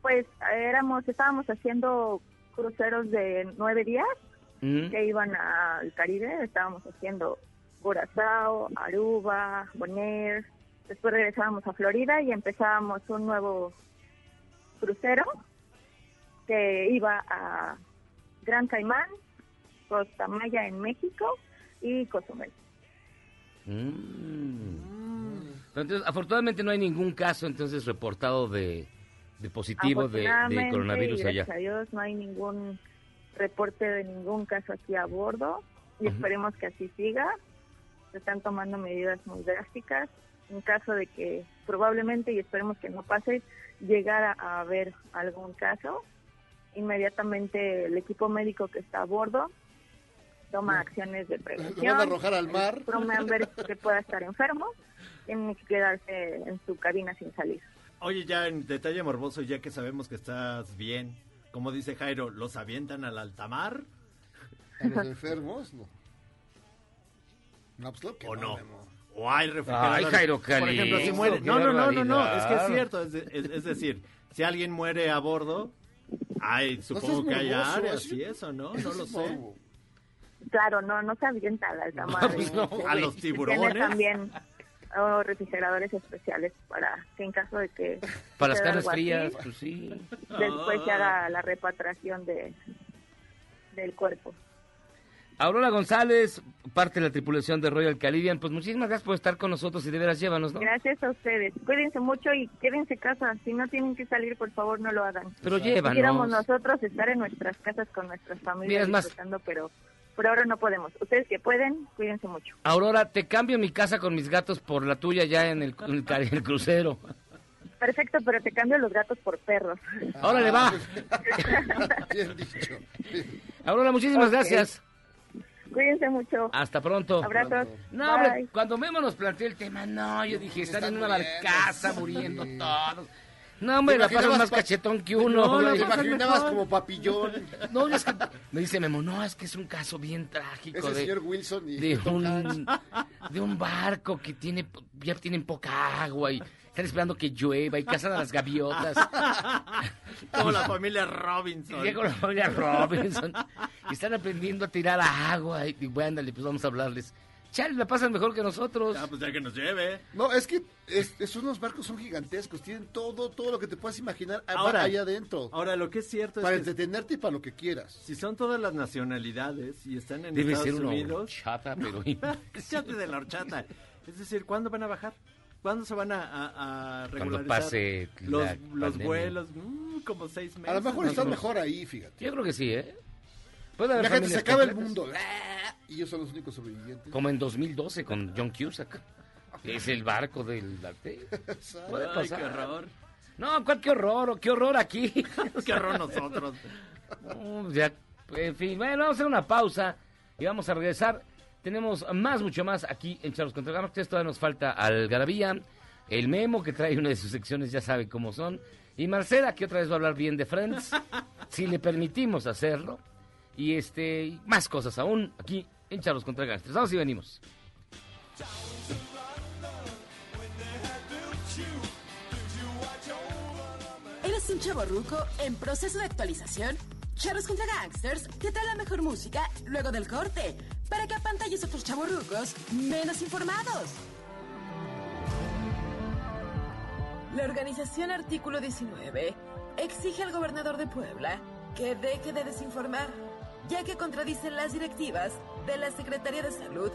Pues éramos, estábamos haciendo cruceros de nueve días Mm. que iban al Caribe. Estábamos haciendo Curazao, Aruba, Bonaire. Después regresábamos a Florida y empezábamos un nuevo crucero que iba a Gran Caimán, Costa Maya en México y Cozumel. Mm. Entonces, afortunadamente no hay ningún caso entonces reportado de, de positivo de, de coronavirus allá. gracias a Dios no hay ningún reporte de ningún caso aquí a bordo y esperemos que así siga. Se están tomando medidas muy drásticas. En caso de que probablemente, y esperemos que no pase, llegara a haber algún caso, inmediatamente el equipo médico que está a bordo toma acciones de prevención. van a arrojar al mar. Crew member que pueda estar enfermo tiene que quedarse en su cabina sin salir. Oye, ya en detalle morboso, ya que sabemos que estás bien, como dice Jairo, ¿los avientan al altamar? A los enfermos, no. No, pues claro que ¿O no? Memo. O hay refrigeradores. Ay, Jairo Por ejemplo, si muere... No, no, no, no, no, es que es cierto. Es, es- es decir, si alguien muere a bordo, hay, supongo seas que hay áreas y eso, ¿no? No lo sé. Claro, no, no se avienta al alta mar. pues no, a los tiburones. también oh, refrigeradores especiales para que en caso de que Para las carnes frías, pues sí. después se haga la repatriación de del cuerpo. Aurora González, parte de la tripulación de Royal Caribbean, pues muchísimas gracias por estar con nosotros y de veras llévanos, ¿no? Gracias a ustedes. Cuídense mucho y quédense en casa. Si no tienen que salir, por favor, no lo hagan. Pero llévanos. Quisiéramos nosotros estar en nuestras casas con nuestras Mira, familias es más- disfrutando, pero por ahora no podemos. Ustedes que pueden, cuídense mucho. Aurora, te cambio mi casa con mis gatos por la tuya ya en el, en el ca- en el crucero. Perfecto, pero te cambio los gatos por perros. Órale, va. Bien dicho. Aurora, muchísimas gracias. Cuídense mucho. Hasta pronto. Abrazos. No, hombre, cuando Memo nos planteó el tema, no, yo dije, están en una barcaza muriendo todos. No, hombre, la imaginabas más cachetón que uno. No, te imaginabas como papillón. No, es que me dice Memo, no, es que es un caso bien Es trágico el de, señor Wilson y de un de un barco que tiene ya tienen poca agua y están esperando que llueva y cazan a las gaviotas. Como la familia Robinson. Llega la familia Robinson y están aprendiendo a tirar agua y, y bueno, pues vamos a hablarles. Chale, la pasan mejor que nosotros. Ah, pues ya que nos lleve. No, es que es, es unos barcos son gigantescos, tienen todo, todo lo que te puedas imaginar Ahora- ahí adentro. Ahora, lo que es cierto para es que entretenerte y para lo que quieras. si son todas las nacionalidades y están en Debe Estados ser una Unidos... chata, pero Cállate de la horchata. Es decir, ¿cuándo van a bajar? ¿Cuándo se van a, a, a Cuando regularizar pase los, los vuelos? Mm, como seis meses. A lo mejor están mejor ahí, fíjate. Yo creo que sí, ¿eh? Puede haber Imagínate, se acaba el mundo. ¡ah! Y ellos son los únicos sobrevivientes. Como en 2012 con John Cusack. Es el barco del arte. Puede Ay, pasar. qué horror. No, ¿cuál qué horror? ¿Qué horror aquí? Qué horror nosotros. No, ya, en fin, bueno, vamos a hacer una pausa y vamos a regresar. Tenemos más, mucho más aquí en Charlos contra Galaxias. Todavía nos falta Algarabía, el Memo que trae una de sus secciones, ya sabe cómo son. Y Marcela, que otra vez va a hablar bien de Friends, si le permitimos hacerlo. Y este, y más cosas aún aquí en Charlos contra Gangsters. Vamos y venimos. ¿Eres un chavo ruco en proceso de actualización? Charros contra Gangsters te trae la mejor música luego del corte para que apantalles a otros chavorrucos menos informados. La organización Artículo 19 exige al gobernador de Puebla que deje de desinformar, ya que contradicen las directivas de la Secretaría de Salud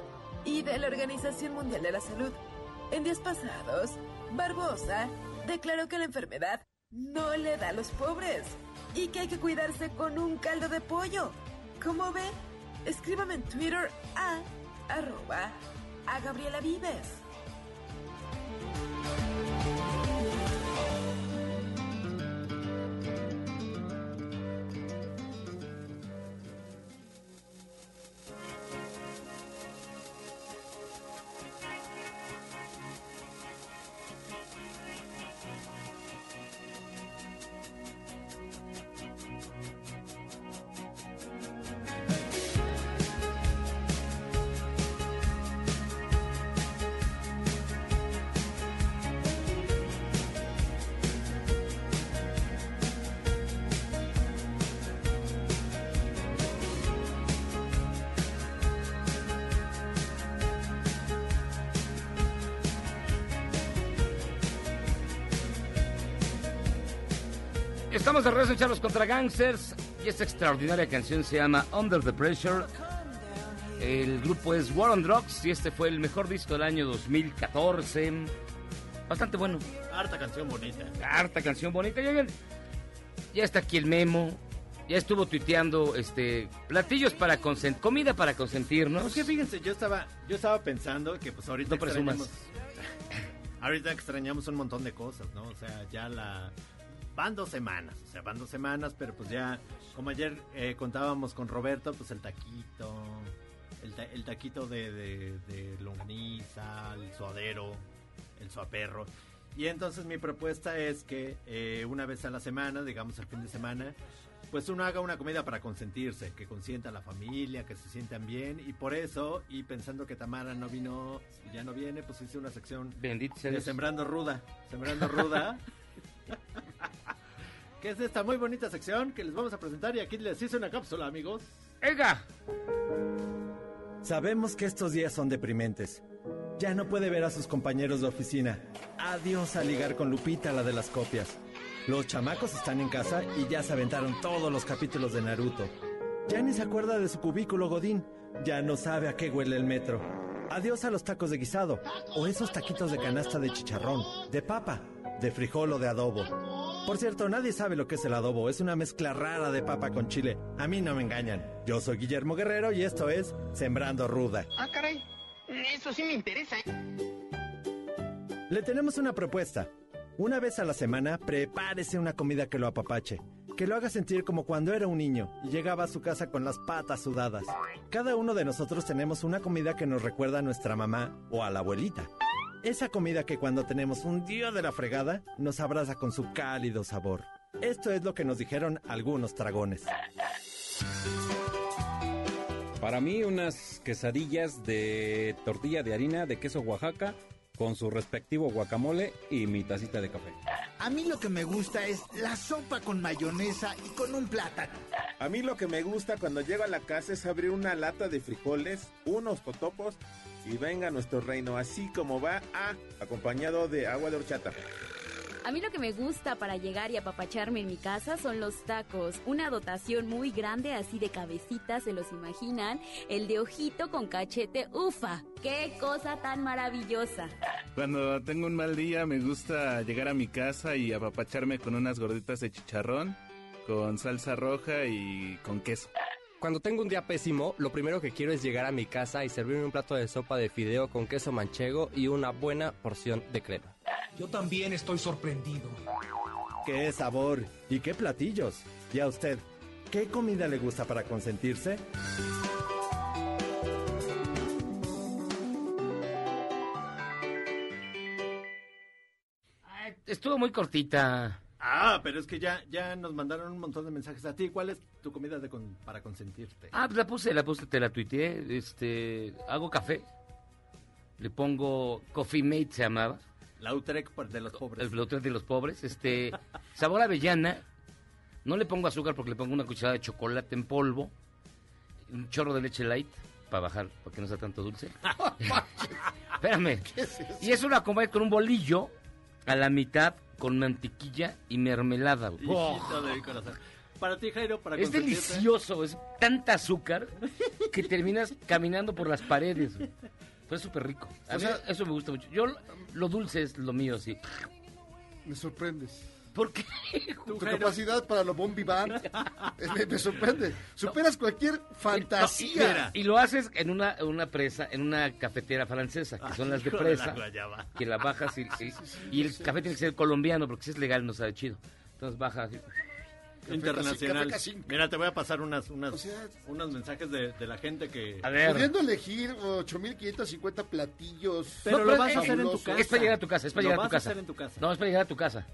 y de la Organización Mundial de la Salud. En días pasados, Barbosa declaró que la enfermedad no le da a los pobres y que hay que cuidarse con un caldo de pollo. ¿Cómo ve? Escríbame en Twitter a arroba a Gabriela Vives. Estamos de regreso en Charlos contra Gangsters y esta extraordinaria canción se llama Under the Pressure. El grupo es War on Drugs y este fue el mejor disco del año 2014. Bastante bueno. Harta canción bonita. Harta canción bonita. Ya está aquí el memo. Ya estuvo tuiteando este platillos para consentir, comida para consentirnos. Es que fíjense, yo estaba, yo estaba pensando que pues ahorita No presumas. ahorita extrañamos un montón de cosas, ¿no? O sea, ya la van dos semanas, o sea, van dos semanas, pero pues ya, como ayer eh, contábamos con Roberto, pues el taquito, el, ta- el taquito de, de, de longaniza, el suadero, el suaperro. Y entonces mi propuesta es que eh, una vez a la semana, digamos el fin de semana, pues uno haga una comida para consentirse, que consienta a la familia, que se sientan bien. Y por eso, y pensando que Tamara no vino y ya no viene, pues hice una sección Bendito de. Sembrando Ruda. Sembrando Ruda. que es esta muy bonita sección que les vamos a presentar y aquí les hice una cápsula, amigos. ¡Ega! Sabemos que estos días son deprimentes. Ya no puede ver a sus compañeros de oficina. Adiós a ligar con Lupita, la de las copias. Los chamacos están en casa y ya se aventaron todos los capítulos de Naruto. Ya ni se acuerda de su cubículo Godín. Ya no sabe a qué huele el metro. Adiós a los tacos de guisado o esos taquitos de canasta de chicharrón, de papa, de frijol o de adobo. Por cierto, nadie sabe lo que es el adobo. Es una mezcla rara de papa con chile. A mí no me engañan. Yo soy Guillermo Guerrero y esto es Sembrando Ruda. Ah, caray. Eso sí me interesa. Le tenemos una propuesta. Una vez a la semana, prepárese una comida que lo apapache, que lo haga sentir como cuando era un niño y llegaba a su casa con las patas sudadas. Cada uno de nosotros tenemos una comida que nos recuerda a nuestra mamá o a la abuelita. Esa comida que cuando tenemos un día de la fregada nos abraza con su cálido sabor. Esto es lo que nos dijeron algunos dragones. Para mí unas quesadillas de tortilla de harina de queso Oaxaca con su respectivo guacamole y mi tacita de café. A mí lo que me gusta es la sopa con mayonesa y con un plátano. A mí lo que me gusta cuando llego a la casa es abrir una lata de frijoles, unos totopos y venga nuestro reino, así como va, ah, acompañado de agua de horchata. A mí lo que me gusta para llegar y apapacharme en mi casa son los tacos. Una dotación muy grande, así de cabecitas, se los imaginan. El de ojito con cachete, ufa. ¡Qué cosa tan maravillosa! Cuando tengo un mal día me gusta llegar a mi casa y apapacharme con unas gorditas de chicharrón, con salsa roja y con queso. Cuando tengo un día pésimo, lo primero que quiero es llegar a mi casa y servirme un plato de sopa de fideo con queso manchego y una buena porción de crema. Yo también estoy sorprendido. qué sabor y qué platillos. ¿Y a usted, qué comida le gusta para consentirse? Estuvo muy cortita. Ah, pero es que ya, ya nos mandaron un montón de mensajes a ti. ¿Cuál es tu comida de con- para consentirte? Ah, pues la puse, la puse, te la tuiteé. Este, hago café. Le pongo Coffee Mate, se llamaba. La Utrecht por- de los pobres. El Lautrec de los pobres. Este, sabor avellana. No le pongo azúcar porque le pongo una cucharada de chocolate en polvo. Un chorro de leche light para bajar, para que no sea tanto dulce. Espérame. Y eso lo acompañé con un bolillo a la mitad con mantequilla y mermelada. corazón. Para ti, Jairo, para Es delicioso, es tanta azúcar que terminas caminando por las paredes. güey. Fue súper rico. A O mí sea- eso me gusta mucho. Yo lo dulce es lo mío, sí. Me sorprendes. ¿Por qué? Tu capacidad para lo eh, me, me sorprende. Superas cualquier fantasía. Y lo haces en una, una presa, en una cafetera francesa, que son las de la presa, que la bajas y, y- y el café tiene que ser colombiano, porque si es legal no sabe chido. Entonces bajas y- Internacional. Mira, te voy a pasar unas, unas, unos mensajes de, de la gente que... Pudiendo elegir 8.550 platillos. Pero lo vas a hacer en tu casa. Es para llegar a tu casa, es para llegar a vas tu a casa. hacer en tu casa. No, es para llegar a tu casa.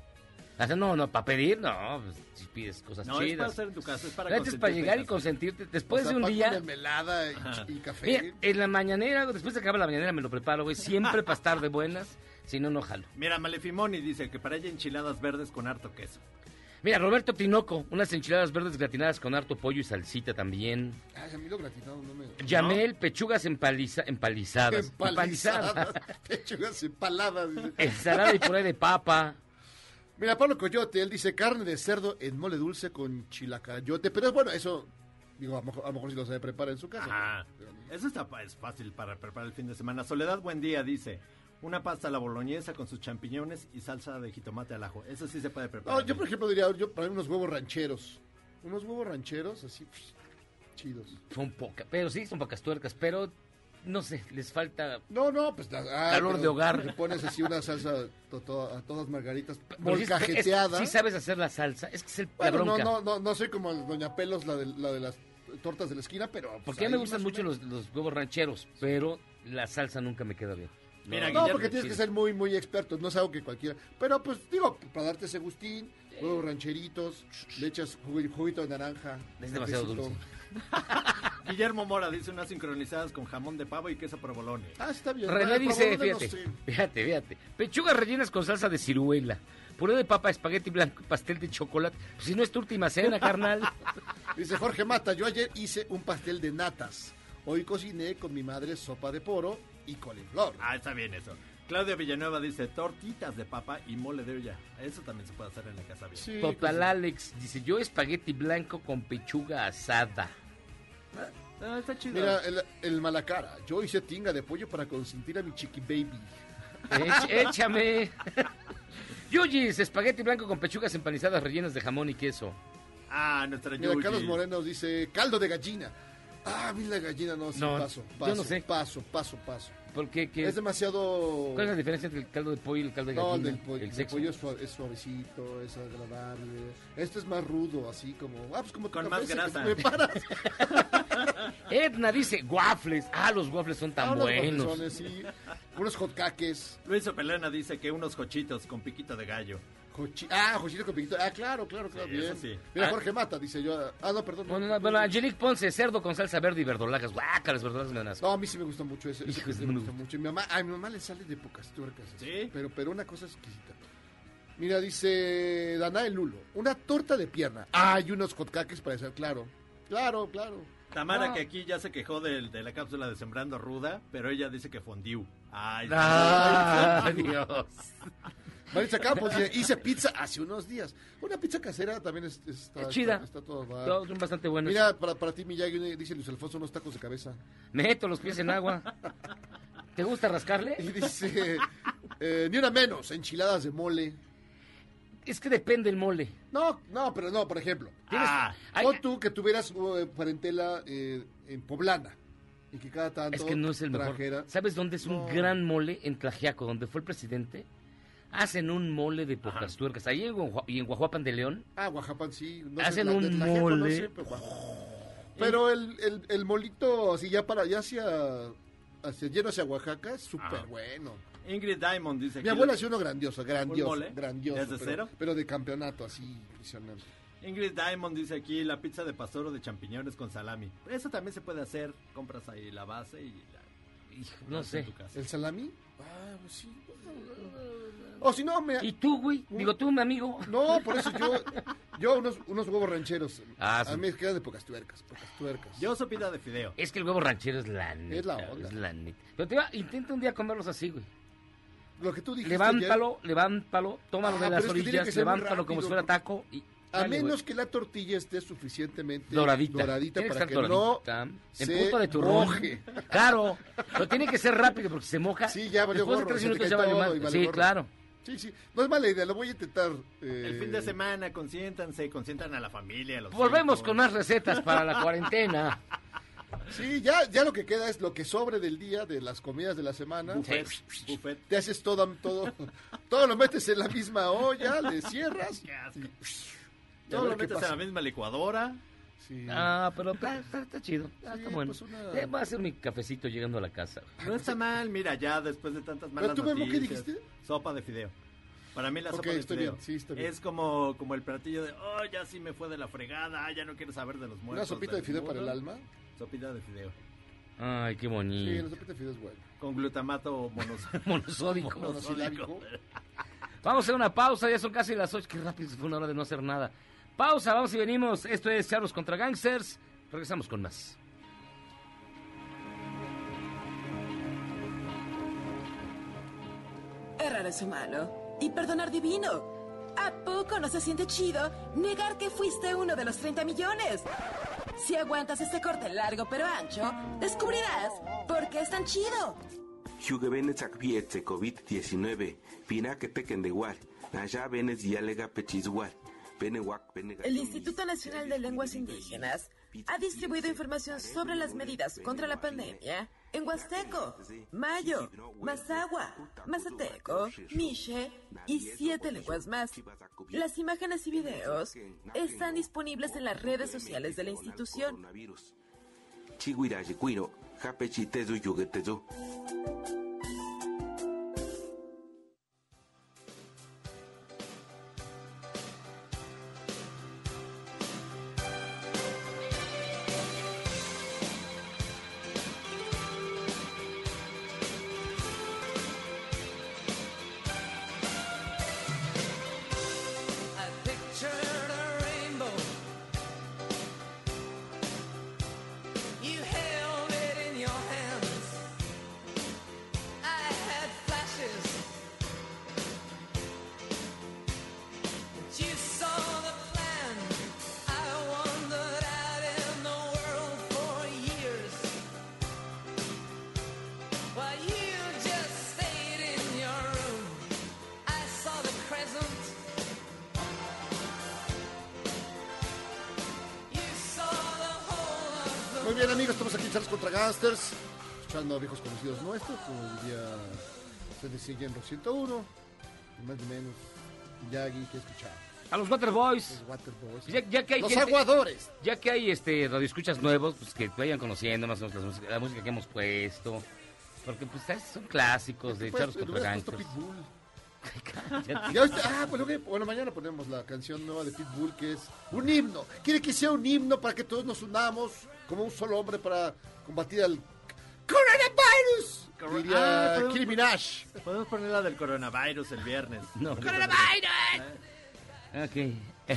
No, no, para pedir, no, pues, si pides cosas No, es chidas. para hacer en tu casa, es para es llegar y consentirte. Después O sea, de un día... mermelada y, y café. Mira, en la mañanera, después de acabe la mañanera me lo preparo, güey, siempre para estar de buenas, si no, no jalo. Mira, Malefimoni dice que para ella enchiladas verdes con harto queso. Mira, Roberto Tinoco, unas enchiladas verdes gratinadas con harto pollo y salsita también. Ay, a mí lo gratinado no me... Yamel, pechugas empaliza- empalizadas. Empalizadas. Pechugas empaladas. dice. Ensalada y puré de papa. Mira, Pablo Coyote, él dice carne de cerdo en mole dulce con chilacayote. Pero es bueno, eso, digo, a lo mejor, a lo mejor si lo sabe preparar en su casa. Ajá. Eso está, es fácil para preparar el fin de semana. Soledad Buen Día dice, una pasta a la boloñesa con sus champiñones y salsa de jitomate al ajo. Eso sí se puede preparar. No, yo por ejemplo diría, yo para mí unos huevos rancheros. Unos huevos rancheros así, chidos. Son pocas, pero sí, son pocas tuercas, pero no sé, les falta... No, no, pues... ah, Calor de hogar. Le pones así una salsa to- to- a todas margaritas molcajeteada. es- sí sabes hacer la salsa, es que es el, la Bueno, no, bronca. no, no, no soy como el Doña Pelos, la de, la de las tortas de la esquina, pero... pues, Porque a mí me gustan mucho los, los huevos rancheros, pero la salsa nunca me queda bien. no, porque tienes que ser muy, muy experto, no es algo que cualquiera. Pero pues digo, para darte ese gustín, huevos rancheritos, le echas jugu- juguito de naranja. Es demasiado dulce. Guillermo Mora dice unas sincronizadas con jamón de pavo y queso provolone. Ah, está bien. René dice, fíjate, fíjate, fíjate. Pechugas rellenas con salsa de ciruela. Puré de papa, espagueti blanco pastel de chocolate. Pues si no es tu última cena, carnal. Dice Jorge Mata, yo ayer hice un pastel de natas. Hoy cociné con mi madre sopa de poro y coliflor. Ah, está bien eso. Claudia Villanueva dice tortitas de papa y mole de olla. Eso también se puede hacer en la casa bien. Total Alex dice, yo espagueti blanco con pechuga asada. Ah, está chido. Mira, el, el malacara, yo hice tinga de pollo para consentir a mi chiqui baby. Ech- échame. Yuyis, espagueti blanco con pechugas empanizadas rellenas de jamón y queso. Ah, nuestra Mira. Carlos Moreno dice caldo de gallina. Ah, a mí la gallina no, sí, No, paso, yo paso, no sé. paso, paso, paso. ¿Por qué? ¿Qué? Es demasiado... ¿Cuál es la diferencia entre el caldo de pollo y el caldo de No, gallina? el del pollo, el pollo es, suave- es suavecito, es agradable. Este es más rudo, así como... Ah, pues como Con más que grasa. me paras. Edna dice, waffles. Ah, los waffles son tan Ah, buenos. guapezones, sí. Unos hotcakes. Luis Opelena dice que unos cochitos con piquito de gallo. Cochi- ah, Josito con piquito. Ah, claro, claro, claro, Sí, bien. eso sí. Mira, Ah. Jorge Mata, dice yo. Ah, no, perdón. Bueno, no, bueno, Angelique Ponce, cerdo con salsa verde y verdolagas. Guácalas, verdolagas me dan asco. No, a mí sí me gusta mucho ese. ese Hijo de sí me gusta mucho. Y mi mamá, a mi mamá le sale de pocas tuercas. ¿Sí? Pero, pero una cosa exquisita. Mira, dice Danae Lulo. Una torta de pierna. Ah, y unos hotcakes para ser claro. Claro, claro. Tamara, que aquí ya se quejó del- de, la cápsula de Sembrando Ruda, pero ella dice que fondió. Ay, Ah. Dios. Maritza Campos dice, hice pizza hace unos días. Una pizza casera también es, está, Es chida. Está, está todo va. Todos son bastante buenos. Mira, para, para ti, Miyagi, dice Luis Alfonso, unos tacos de cabeza. Meto los pies en agua. ¿Te gusta rascarle? Y dice, eh, ni una menos, enchiladas de mole. Es que depende el mole. No, no, pero no, por ejemplo. Ah, pon tú que tuvieras uh, parentela eh, en Poblana y que cada tanto Es que no es el mejor. trajera- ¿Sabes dónde es un No. gran mole? En Tlajiaco, donde fue el presidente. Hacen un mole de pocas tuercas. Ahí y en Guajuapan de León. Ah, Guajapan sí. No sé, Hacen un no mole. sé, pero pero el, el, el molito, así ya para, ya hacia, hacia lleno hacia Oaxaca, es súper bueno. Ingrid Diamond dice Mi abuela hacía uno grandioso, grandioso, mole? grandioso. ¿Desde pero, cero? Pero de campeonato, así, impresionante. Ingrid Diamond dice aquí la pizza de pastor o de champiñones con salami. Eso también se puede hacer. Compras ahí la base y la... no haces sé. en tu casa. ¿El salami? Ah, pues sí. O si no, me... ¿Y tú, güey? Digo, tú, mi amigo. No, por eso yo, yo unos, unos huevos rancheros. Ah, a sí. mí me quedan de pocas tuercas, pocas tuercas. Yo sopita de fideo. Es que el huevo ranchero es la neta. Es la onda. es la neta. Pero te iba, intenta un día comerlos así, güey. Lo que tú dijiste Levántalo, levántalo, tómalo Ah, de las es que orillas, levántalo como si fuera taco y... A dale, menos que la tortilla esté suficientemente doradita. doradita para que que, estar no doradita. En se punto de turrón. moje. Claro, pero tiene que ser rápido porque se moja. Sí, ya valió Después de tres minutos ya valió mal. vale Sí, gorro. claro. Sí, sí. No es mala idea, lo voy a intentar. eh, El fin de semana, consiéntanse, consientan a la familia. a los Volvemos con más recetas para la cuarentena. Sí, ya, ya lo que queda es lo que sobre del día de las comidas de la semana. Buffet, buffet. Te haces todo, todo, todo lo metes en la misma olla, le cierras. asco. y Todo lo qué metes en la misma licuadora. Sí. Ah, pero está, está- está chido. Ah, está bueno. pues una- Eh, voy a hacer mi cafecito llegando a la casa. No está mal, mira, ya después de tantas malas tú, Memo, ¿qué noticias. dijiste? Sopa de fideo. Para mí la Ok, sopa de estoy fideo bien, sí, está bien. es como, como el platillo de, oh, ya sí me fue de la fregada, ya no quiero saber de los muertos. Una sopita de del fideo para el mundo". alma. Sopita de fideo. Ay, qué Sí, bonito. la sopita de fideo es buena. Con glutamato monos Monosódico. Monosilábico. Vamos a hacer una pausa, ya son casi las 8. Qué rápido fue una hora de no hacer nada. Pausa, vamos y venimos. Esto es Charlos contra Gangsters. Regresamos con más. Errar es humano y perdonar divino. ¿A poco no se siente chido negar que fuiste uno de los 30 millones? Si aguantas este corte largo pero ancho, descubrirás por qué es tan chido. Hugebenes akbietse COVID-19, pina que pequen de igual, naya venes dialega pechisgual, benewak. El Instituto Nacional de Lenguas Indígenas ha distribuido información sobre las medidas contra la pandemia en Huasteco, Mayo, Mazagua, Mazateco, Miche y siete lenguas más. Las imágenes y videos están disponibles en las redes sociales de la institución. Muy bien, amigos, estamos aquí en Charles contra Gangsters, escuchando a viejos conocidos nuestros, como diría CDC Genro 101, y más ni menos, Yagi, que escuchar. A los Waterboys. Waterboys. Ya, ya que hay Los gente- aguadores. Ya que hay este radioescuchas nuevos, pues que vayan conociendo más o menos la música, la música que hemos puesto. Porque pues son clásicos de Pues, Charlos le contra puesto Gangsters. Viste- ah, pues, que- bueno, mañana ponemos la canción nueva de Pitbull, que es un himno. Quiere que sea un himno para que todos nos unamos como un solo hombre para combatir al coronavirus. Diría Ah, podemos- Minaj. Podemos poner la del coronavirus el viernes. No. ¡Coronavirus! Ok.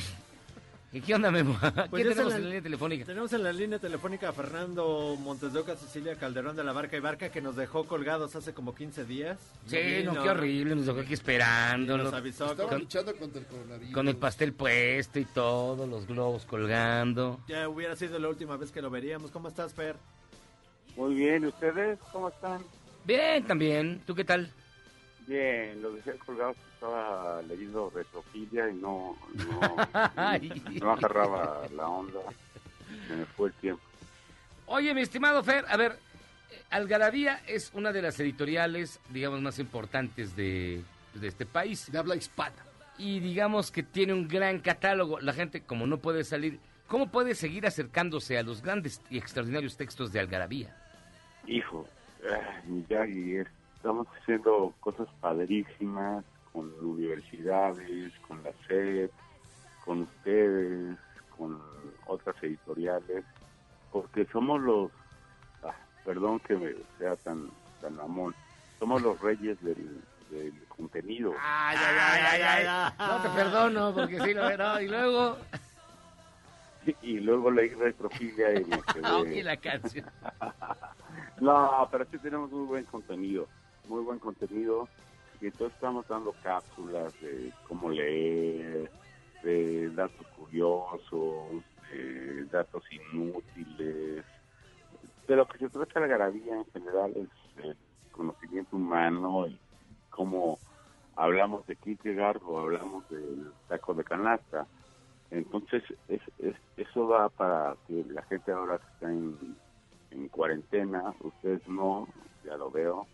¿Y qué onda, Memo? Pues ¿Qué ya tenemos en la- la línea telefónica? Tenemos en la línea telefónica a Fernando Montes de Oca, Cecilia Calderón de la Barca y Barca, que nos dejó colgados hace como 15 días. Sí, no, qué horrible, nos dejó aquí esperando. Nos avisó Estaban con, luchando contra el coronavirus. con el pastel puesto y todo, los globos colgando. Ya hubiera sido la última vez que lo veríamos. ¿Cómo estás, Fer? Muy bien, ¿y ustedes cómo están? Bien, también. ¿Tú qué tal? Bien, lo dejé colgado, estaba leyendo retrofilia y no, no, no agarraba la onda, se me fue el tiempo. Oye, mi estimado Fer, a ver, Algarabía es una de las editoriales, digamos, más importantes de de este país. De habla hispana. Y digamos que tiene un gran catálogo. La gente, como no puede salir, ¿cómo puede seguir acercándose a los grandes y extraordinarios textos de Algarabía? Hijo, ah, ya y estamos haciendo cosas padrísimas con universidades, con la SED, con ustedes, con otras editoriales, porque somos los, ah, perdón que me sea tan, tan mamón, somos los reyes del, del contenido. Ay, ay, ay, ay, ay. No te perdono porque sí lo no, Y luego, Y luego leí retrofilia y me quedé... oye la canción. No, pero sí tenemos muy buen contenido, muy buen contenido. Y entonces estamos dando cápsulas de cómo leer, de datos curiosos, de datos inútiles. De lo que se trata la garabía en general es el conocimiento humano y cómo hablamos de Kierkegaard o hablamos del taco de canasta. Entonces, es, es- eso va para que la gente ahora que está en, en cuarentena, ustedes no, ya lo veo,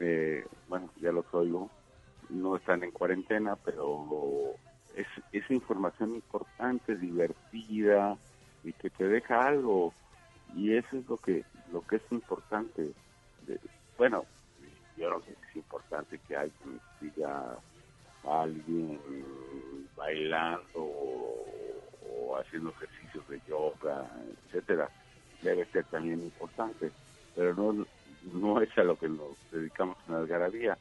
eh, bueno, ya los oigo, no están en cuarentena, pero es, es información importante, divertida y que te deja algo. Y eso es lo que, lo que es importante. De- bueno, yo sé si es importante que alguien siga alguien bailando o haciendo ejercicios de yoga, etcétera. Debe ser también importante, pero no, no es a lo que nos dedicamos en la algarabía.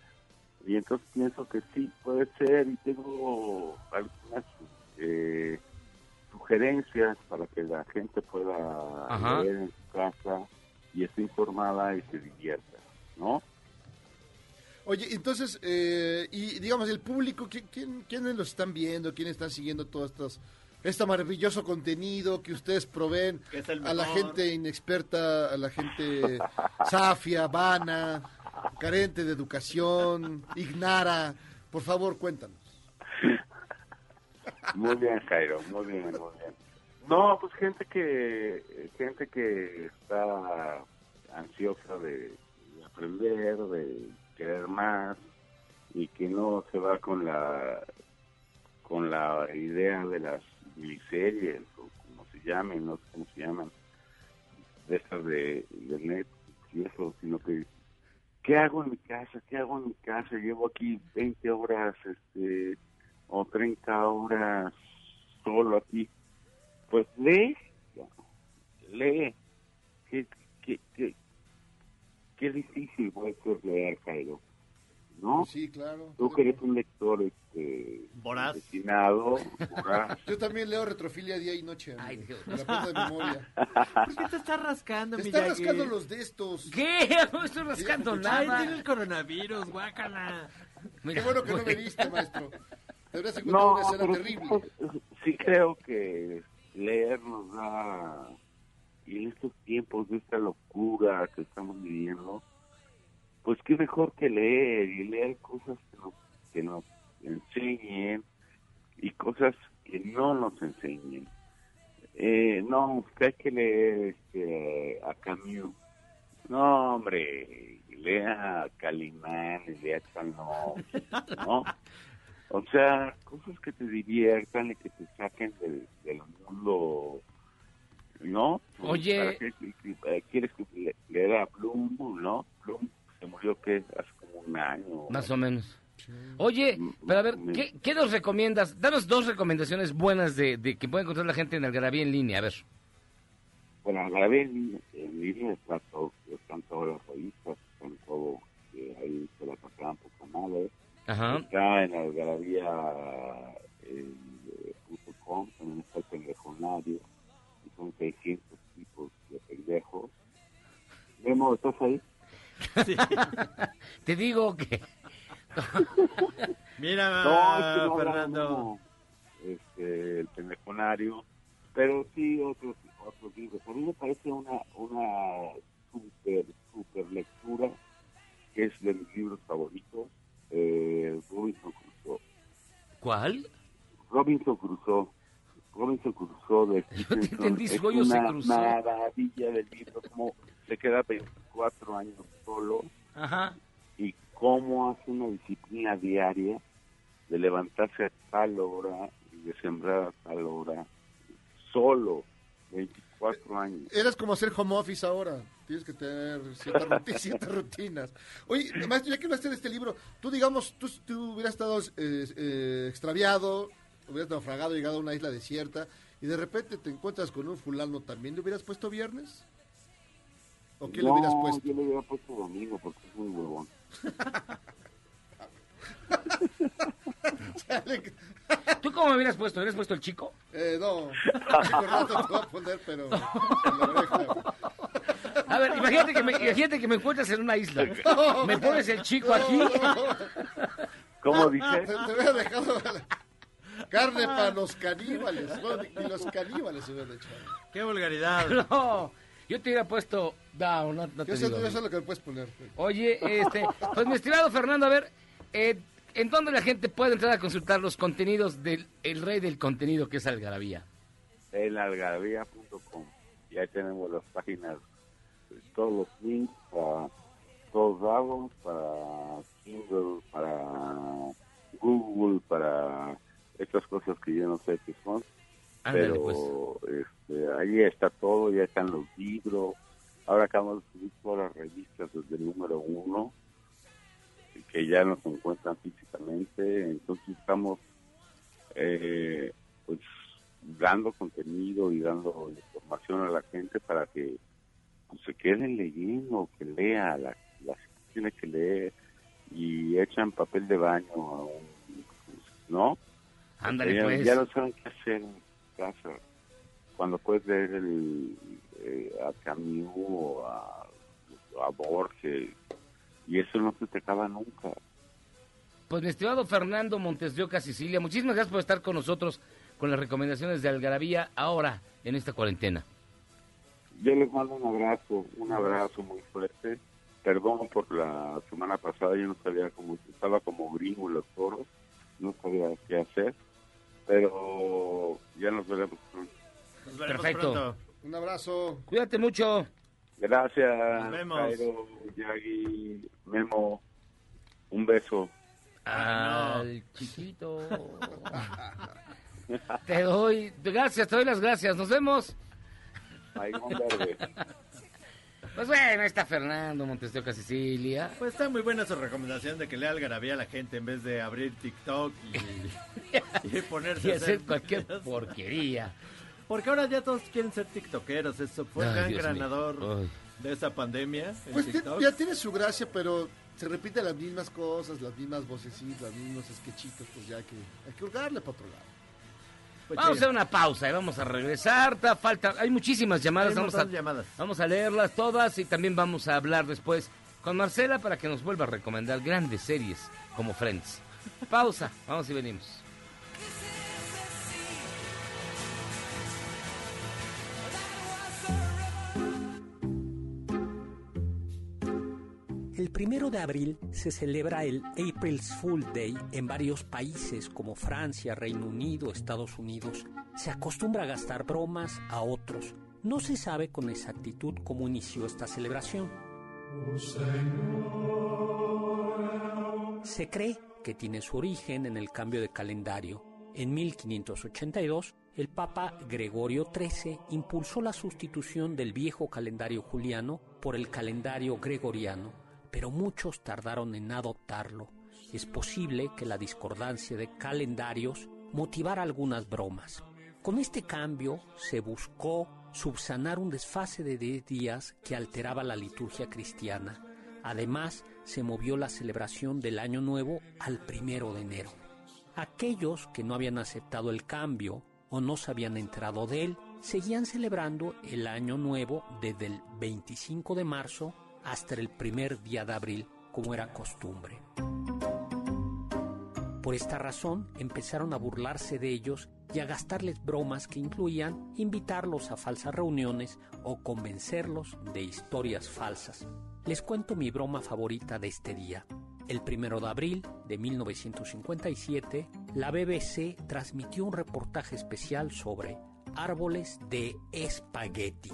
Y entonces pienso que sí puede ser y tengo algunas eh, sugerencias para que la gente pueda Ajá. leer en su casa y esté informada y se divierta, ¿no? Oye, entonces, eh, y digamos, el público, ¿qui- quién, ¿quiénes los están viendo? ¿Quiénes están siguiendo todo estos, este maravilloso contenido que ustedes proveen es el a la gente inexperta, a la gente safia, vana, carente de educación, ignara? Por favor, cuéntanos. Muy bien, Jairo, muy bien, muy bien. No, pues gente que gente que está ansiosa de, de aprender, de querer más y que no se va con la con la idea de las miniseries o como se llamen, no sé cómo se llaman, de estas de, de y eso, sino que ¿qué hago en mi casa? ¿Qué hago en mi casa? Llevo aquí 20 horas, este, o 30 horas solo aquí. Pues lee, lee. Qué, qué, qué, qué difícil puede ser leer, Jairo. ¿No? Pues sí, claro. Tú que eres un lector este, Voraz. destinado, voraz. Yo también leo retrofilia día y noche. amigo. Me la de memoria. ¿Por qué te estás rascando, Te mi está Yagi? rascando los de estos. ¿Qué? No estoy rascando Ay, nada. tiene el coronavirus, guácala. Qué bueno que no me viste, maestro. Deberías encontrar No, una escena terrible. sí, sí creo que leer nos da, y en estos tiempos de esta locura que estamos viviendo, pues qué mejor que leer y leer cosas que nos, que nos enseñen y cosas que no nos enseñen. Eh, no, que hay que leer este, a Camus. No, hombre, lea a Calimán, lea a Chanot, ¿no? O sea, cosas que te diviertan y que te saquen del, del mundo, ¿no? Oye. ¿Para qué- qué- qué- ¿Quieres que le- leer a Bloom, no? Bloom se murió que hace como un año. Más o menos. Oye, pero a ver, ¿qué, qué nos recomiendas? Danos dos recomendaciones buenas de, de que puede encontrar la gente en Algarabía en línea. A ver. Bueno, Algarabía en, en línea está todo, están todas las revistas, están todo, eh, ahí se la pasaban poca madre. Ajá. Está en algarabía eh, punto com, también está el pendejonario, y son 600 tipos de pendejos. Memo, ¿estás ahí? Te digo que... Mira, No, es que no, Fernando. Este, el pendejonario, pero sí otros otros libros. A mí me parece una una super super lectura que es de mis libros favoritos, eh, Robinson Crusoe. ¿Cuál? Robinson Crusoe. Robinson Crusoe de Stevenson entendí, es una maravilla del libro, como se queda 24 años solo Ajá. y cómo hace una disciplina diaria de levantarse a tal hora y de sembrar a tal hora, solo, 24 años. Eras como hacer home office ahora. Tienes que tener ciertas rutinas. Oye, maestro, ya que hablaste de este libro, tú, digamos, tú, tú hubieras estado eh, eh, extraviado, hubieras naufragado, llegado a una isla desierta, y de repente te encuentras con un fulano, ¿también le hubieras puesto viernes? ¿O qué le No, hubieras puesto? yo le hubiera puesto domingo porque es muy huevón. ¿Tú cómo me hubieras puesto? ¿Hubieras puesto el chico? Eh, no, chico rato te voy a poner, pero en la oreja. A ver, imagínate que me, imagínate que me encuentras en una isla. ¿Me pones el chico aquí? ¿Cómo dice? Te, te hubiera dejado carne para los caníbales. Bueno, ni, ni los caníbales se hubieran hecho. ¡Qué vulgaridad! No, yo te hubiera puesto... No, no, no te Yo sé, digo. yo sé lo que puedes poner. Oye, este, pues mi estimado Fernando, a ver, eh, ¿en dónde la gente puede entrar a consultar los contenidos del el rey del contenido que es Algarabía? En algarabía.com. Y ahí tenemos las páginas, eh, todos los links para todos lados, para Kindle, para Google, para estas cosas que yo no sé qué son. Ándale, pero este, ahí está todo, ya están los libros. Ahora acabamos de subir todas las revistas desde el número uno, que ya nos encuentran físicamente. Entonces estamos eh, pues dando contenido y dando información a la gente para que pues, se queden leyendo, que lea, la, la gente tiene que leer y echan papel de baño, a un- ¿no? Ándale, pues. ya no saben qué hacer en casa. Cuando puedes leer el, eh, a Camus o a, a Borges, y eso no se te acaba nunca. Pues mi estimado Fernando Montes de Oca, Sicilia, muchísimas gracias por estar con nosotros con las recomendaciones de Algarabía ahora en esta cuarentena. Yo les mando un abrazo, un abrazo muy fuerte. Perdón por la semana pasada, yo no sabía cómo, estaba como gringo en los toros, no sabía qué hacer, pero ya nos veremos pronto. Nos veremos Perfecto. pronto. Un abrazo. Cuídate mucho. Gracias, Nos vemos. Jairo, Yagi, Memo, un beso. Al chiquito. Te doy, gracias, te doy las gracias. Nos vemos. Pues bueno, ahí está Fernando Montes de Oca, Sicilia. Pues está muy buena su recomendación de que lea algarabía a la gente en vez de abrir TikTok y, y ponerse Y a hacer cualquier porquería. Porque ahora ya todos quieren ser tiktokeros. Eso fue el gran Dios Ay. de esa pandemia. Pues TikTok. ya tiene su gracia, pero se repiten las mismas cosas, las mismas vocecitas, los mismos sketchitos, pues ya que hay que hurgarle para otro lado. Pues Vamos a hacer una pausa y vamos a regresar. Ta- Falta, hay muchísimas llamadas. Hay un vamos, a, montón de llamadas. vamos a leerlas todas y también vamos a hablar después con Marcela para que nos vuelva a recomendar grandes series como Friends. Pausa, vamos y venimos. Primero de abril se celebra el April's Fool Day en varios países como Francia, Reino Unido, Estados Unidos. Se acostumbra a gastar bromas a otros. No se sabe con exactitud cómo inició esta celebración. Se cree que tiene su origen en el cambio de calendario. En 1582, el Papa Gregorio XIII impulsó la sustitución del viejo calendario juliano por el calendario gregoriano, pero muchos tardaron en adoptarlo. Es posible que la discordancia de calendarios motivara algunas bromas. Con este cambio se buscó subsanar un desfase de 10 días que alteraba la liturgia cristiana. Además, se movió la celebración del Año Nuevo al primero de enero. Aquellos que no habían aceptado el cambio o no se habían enterado de él, seguían celebrando el Año Nuevo desde el 25 de marzo hasta el primer día de abril, como era costumbre. Por esta razón empezaron a burlarse de ellos y a gastarles bromas que incluían invitarlos a falsas reuniones o convencerlos de historias falsas. Les cuento mi broma favorita de este día. El primero de abril de 1957, la BBC transmitió un reportaje especial sobre árboles de espagueti,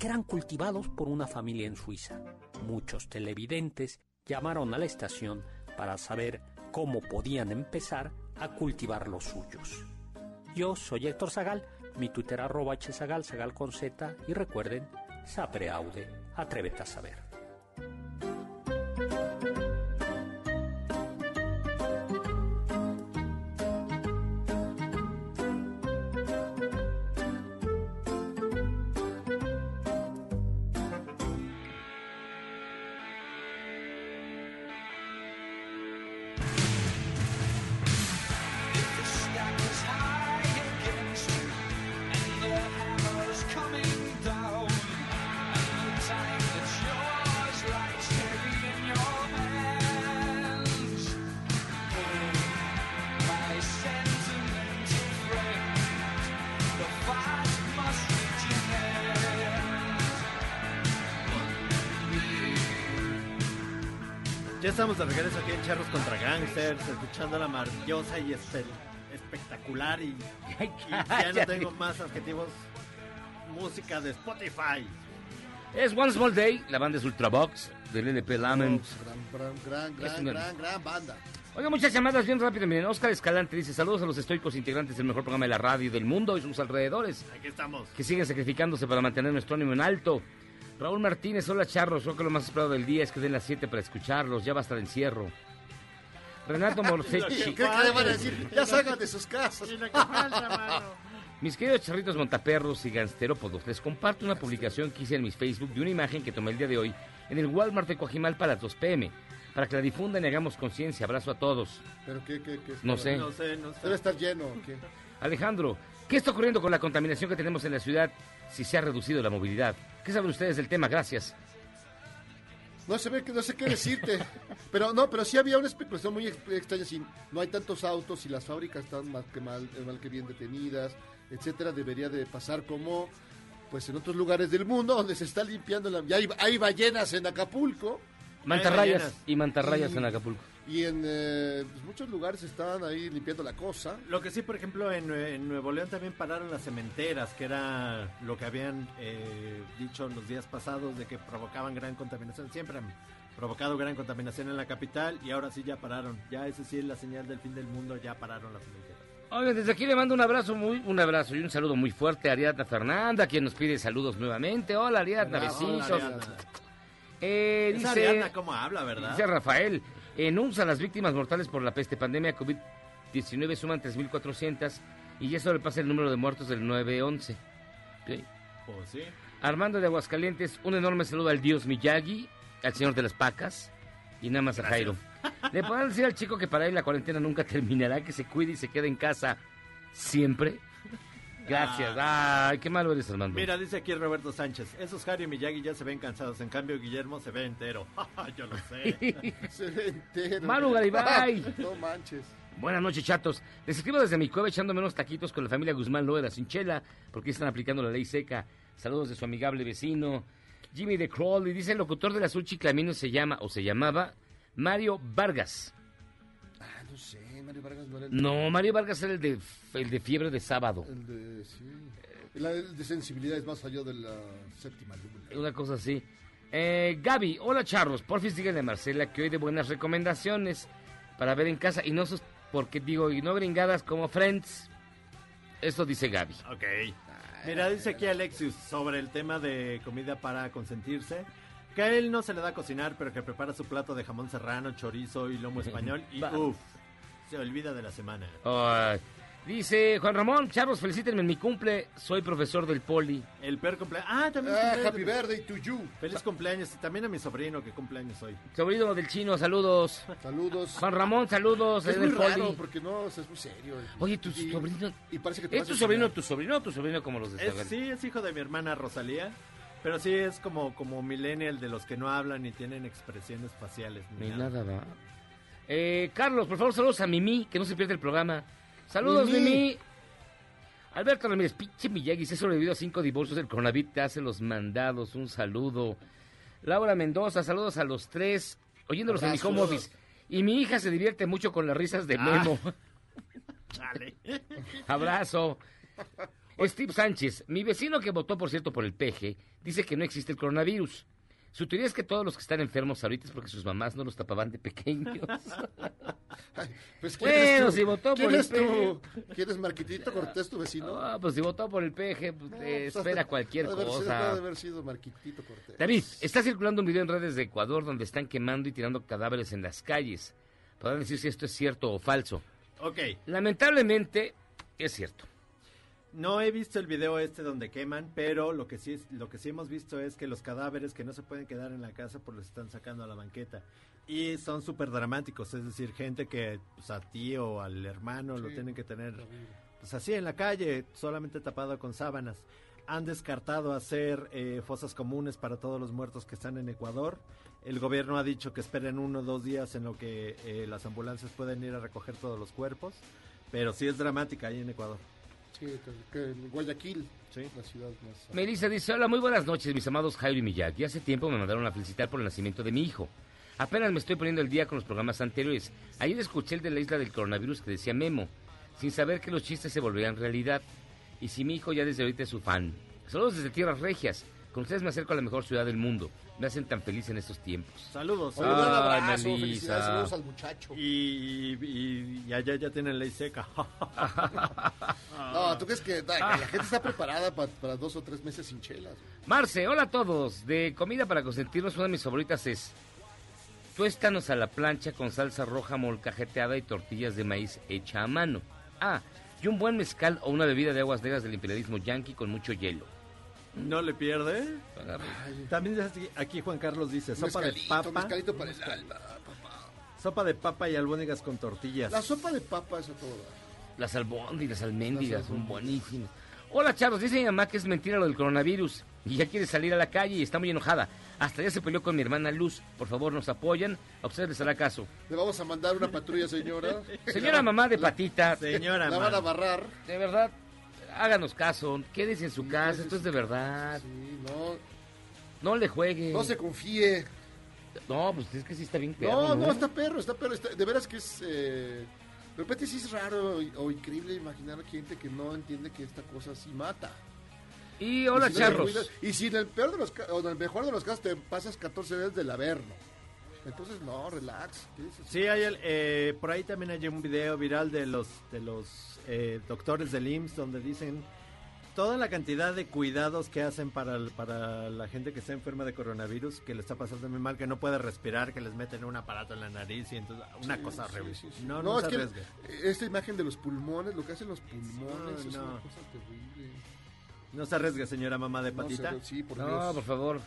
que eran cultivados por una familia en Suiza. Muchos televidentes llamaron a la estación para saber cómo podían empezar a cultivar los suyos. Yo soy Héctor Zagal, mi Twitter arroba hzagal, zagal con z, y recuerden, sapere aude, atrévete a saber. Escuchando la maravillosa y espe- espectacular y, y ya no tengo más adjetivos. Música de Spotify. Es One Small Day, la banda es Ultravox, del LP Lament. Gran, gran, gran, gran, una- gran, gran banda. Oiga, muchas llamadas bien rápido. Miren, Oscar Escalante dice: Saludos a los estoicos integrantes del mejor programa de la radio del mundo y sus alrededores, Aquí estamos. que siguen sacrificándose para mantener nuestro ánimo en alto. Raúl Martínez, hola charros. Creo que lo más esperado del día es que den las 7 para escucharlos. Ya basta el encierro. Renato Morfechi. ¿Qué, le van a decir? Ya salgan de sus casas. Mis queridos charritos montaperros y gansterópodos, les comparto una publicación que hice en mis Facebook de una imagen que tomé el día de hoy en el Walmart de Coajimalpa a las 2 pm, para que la difundan y hagamos conciencia. Abrazo a todos. ¿Pero qué, qué, qué? No sé. No sé, no sé. Debe estar lleno. ¿o ¿qué? Alejandro, ¿qué está ocurriendo con la contaminación que tenemos en la ciudad si se ha reducido la movilidad? ¿Qué saben ustedes del tema? Gracias. No sé, no sé qué decirte. pero no, pero sí había una especulación muy ex- extraña. Si no hay tantos autos y las fábricas están más que mal, eh, mal que bien detenidas, etcétera, debería de pasar como pues en otros lugares del mundo donde se está limpiando la... Ya hay, hay ballenas en Acapulco. Mantarrayas y mantarrayas Y- en Acapulco. Y en eh, pues, muchos lugares están ahí limpiando la cosa. Lo que sí, por ejemplo, en, Nue- en Nuevo León también pararon las cementeras, que era lo que habían eh, dicho los días pasados de que provocaban gran contaminación. Siempre han provocado gran contaminación en la capital y ahora sí ya pararon. Ya ese sí es la señal del fin del mundo, ya pararon las cementeras. Oigan, desde aquí le mando un abrazo muy, un abrazo y un saludo muy fuerte a Ariadna Fernanda, quien nos pide saludos nuevamente. Hola Ariadna, besitos. Eh, dice, Ariadna cómo habla, ¿verdad? dice Rafael, en UNSA las víctimas mortales por la peste pandemia COVID-19 suman 3.400 y ya sobrepasa el número de muertos del 911. Ok. Pues sí. Armando de Aguascalientes, un enorme saludo al dios Miyagi, al señor de las pacas y nada más a Jairo. ¿Le podrán decir al chico que para él la cuarentena nunca terminará, que se cuide y se quede en casa siempre? Gracias. Ay, qué malo eres, Armando. Mira, dice aquí Roberto Sánchez, esos Harry y Miyagi ya se ven cansados, en cambio Guillermo se ve entero. Yo lo sé. Se ve entero. Maru Garibay. no manches. Buenas noches, chatos. Les escribo desde mi cueva echándome unos taquitos con la familia Guzmán Loe de la Cinchela, porque están aplicando la ley seca. Saludos de su amigable vecino, Jimmy de Crawl. Y dice el locutor del azul chiclamino se llama, o se llamaba, Mario Vargas. Ah, no sé, Mario Vargas no era el... No, Mario Vargas era el de, el de fiebre de sábado. El de, sí. El, el de sensibilidad es más allá de la séptima luna. Una cosa así. Eh, Gaby, hola charros. Porfis díganle a Marcela que hoy de buenas recomendaciones para ver en casa y no sus, porque digo, y no gringadas como Friends. Eso dice Gaby. Ok. Mira, dice aquí Alexius sobre el tema de comida para consentirse. Que a él no se le da a cocinar, pero que prepara su plato de jamón serrano, chorizo y lomo español. Y uff, se olvida de la semana. Ay, dice Juan Ramón, charros, felicítenme en mi cumple. Soy profesor del poli. El peor cumpleaños. Ah, también Ah, cumpleaños happy birthday to you. Feliz cumpleaños. Y también a mi sobrino que cumpleaños hoy. Sobrino del chino, saludos. Saludos. Juan Ramón, saludos. Es muy del poli. raro porque no, o sea, es muy serio. Oye, tu Y- sobrino. Y parece que te ¿Es tu sobrino, tu sobrino o tu sobrino como los de Es, sí, es hijo de mi hermana Rosalía. Pero sí es como, como millennial de los que no hablan ni tienen expresiones faciales. Ni nada va. Eh, Carlos, por favor, saludos a Mimi, que no se pierda el programa. Saludos, Mimi. Mimi. Alberto Ramírez, pinche Miyagi, se ha sobrevivido a cinco divorcios del coronavirus, te hace los mandados, un saludo. Laura Mendoza, saludos a los tres, oyéndolos en mi home office. Y mi hija se divierte mucho con las risas de Ah. Memo. Chale. Abrazo. Steve Sánchez, mi vecino que votó, por cierto, por el peje, dice que no existe el coronavirus. Su teoría es que todos los que están enfermos ahorita es porque sus mamás no los tapaban de pequeños. Pues, ¿quién bueno, tú? si votó ¿Quién por el es tú? ¿Quién es Marquitito Cortés, tu vecino? Ah, pues si votó por el PG, pues, eh, pues, espera ha de- cualquier ha de haber sido- cosa. ha de haber sido Marquitito Cortés. David, está circulando un video en redes de Ecuador donde están quemando y tirando cadáveres en las calles. Podrán decir si esto es cierto o falso. Ok. Lamentablemente, es cierto. No he visto el video este donde queman, pero lo que sí es- lo que sí hemos visto es que los cadáveres que no se pueden quedar en la casa pues los están sacando a la banqueta y son súper dramáticos, es decir, gente que pues, a ti o al hermano lo tienen que tener pues así en la calle, solamente tapado con sábanas. Han descartado hacer eh, fosas comunes para todos los muertos que están en Ecuador. El gobierno ha dicho que esperen uno o dos días en lo que eh, las ambulancias pueden ir a recoger todos los cuerpos, pero sí es dramática ahí en Ecuador. Sí, que- que en Guayaquil, la ciudad más... Melissa dice, hola, muy buenas noches, mis amados Jairo y Miyagi. Hace tiempo me mandaron a felicitar por el nacimiento de mi hijo. Apenas me estoy poniendo el día con los programas anteriores. Ayer escuché el de la isla del coronavirus que decía Memo, sin saber que los chistes se volverían realidad. Y si mi hijo ya desde ahorita es su fan. Saludos desde Tierras Regias. Con ustedes me acerco a la mejor ciudad del mundo. Me hacen tan feliz en estos tiempos. Saludos. Oye, un abrazo, Melissa. felicidades, saludos al muchacho. Y, y, y allá ya tienen ley seca. No, ¿tú crees que da- que la gente está preparada pa- para dos o tres meses sin chelas? Marce, hola a todos. De comida para consentirnos, una de mis favoritas es tuéstanos a la plancha con salsa roja molcajeteada y tortillas de maíz hecha a mano. Ah, y un buen mezcal o una bebida de aguas negras del imperialismo yanqui con mucho hielo. No le pierde. También aquí- Juan Carlos dice sopa de papa, mezcalito para el alma. sopa de papa y albóndigas con tortillas. La sopa de papa es a todo. Las albóndigas, alméndigas, son buenísimas. Hola, Charlos. Dice mi mamá que es mentira lo del coronavirus y ya quiere salir a la calle y está muy enojada. Hasta ya se peleó con mi hermana Luz. Por favor, nos apoyan. A ustedes les hará caso. Le vamos a mandar una patrulla, señora. Señora mamá de patita. Señora La van a barrar. De verdad, háganos caso. Quédese en su casa. Esto es de verdad. no. No le juegue. No se confíe. No, pues es que sí está bien No, perro, no, está perro, está perro. está- de veras que es. eh, de repente sí es raro o increíble imaginar a gente que no entiende que esta cosa sí mata. Y hola, si no charros. cuidas- y si en el peor de los o en el mejor de los casos te pasas 14 veces del averno. Entonces, no, relax. Sí, hay el, eh, por ahí también hay un video viral de los de los eh, doctores del IMSS donde dicen toda la cantidad de cuidados que hacen para, el- para la gente que está enferma de coronavirus, que le está pasando muy mal, que no puede respirar, que les meten un aparato en la nariz y entonces una Sí, cosa horrible. sí, sí. No, No, no, es se que esta imagen de los pulmones, lo que hacen los pulmones, No, es no. una cosa terrible. No se arriesgue, señora mamá de No, patita. se- sí, por No, Dios. por favor.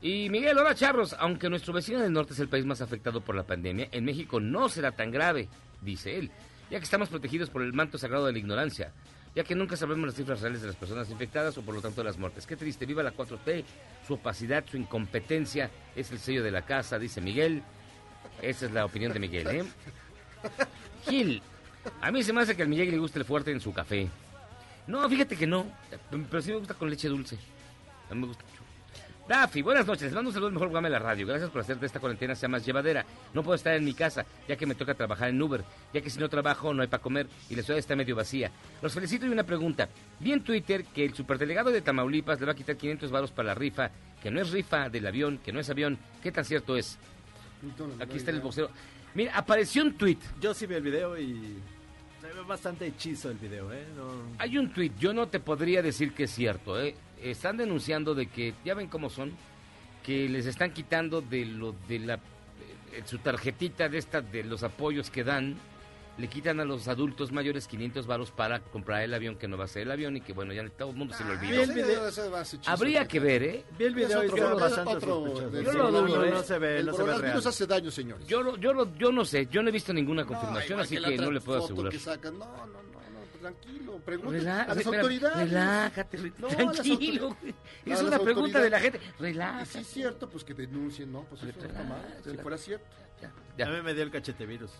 Y Miguel, hola charros. Aunque nuestro vecino del norte es el país más afectado por la pandemia, en México no será tan grave, dice él, ya que estamos protegidos por el manto sagrado de la ignorancia, ya que nunca sabemos las cifras reales de las personas infectadas o por lo tanto de las muertes. Qué triste, viva la 4T, su opacidad, su incompetencia, es el sello de la casa, dice Miguel. Esa es la opinión de Miguel, ¿eh? Gil, a mí se me hace que al Miguel le gusta el fuerte en su café. No, fíjate que no, pero sí me gusta con leche dulce. A mí me gusta mucho. Daffy, buenas noches. Les mando un saludo al mejor programa de la radio. Gracias por hacer de esta cuarentena sea más llevadera. No puedo estar en mi casa, ya que me toca trabajar en Uber, ya que si no trabajo no hay para comer y la ciudad está medio vacía. Los felicito y una pregunta. Vi en Twitter que el superdelegado de Tamaulipas le va a quitar 500 varos para la rifa, que no es rifa del avión, que no es avión. ¿Qué tan cierto es? Aquí está el vocero. Mira, apareció un tweet. Yo sí vi el video y se ve bastante hechizo el video, ¿eh? No- Hay un tweet, yo no te podría decir que es cierto, ¿eh? Están denunciando de que, ya ven cómo son, que les están quitando de lo de la eh, su tarjetita de esta de los apoyos que dan, le quitan a los adultos mayores 500 varos para comprar el avión que no va a ser el avión y que bueno, ya todo el mundo se lo Vi olvidó. el video- Habría que ver, ¿eh? Vi el video otro- es otro del Yo lo dudo, ¿eh? no se ve, El no se ve real. hace daño, señores. Yo, lo- yo, lo- yo no sé, yo no he visto ninguna confirmación, igual así que otra no le puedo asegurar. que sacan. No, no, no, no, tranquilo. Pregunta Relá- a las espera, autoridades. relájate, re- No, tranquilo, Es una pregunta de la gente. Relájate. Si es cierto, pues que denuncien, ¿no? Pues eso no está mal. Si fuera cierto. A mí me dio el cachete virus.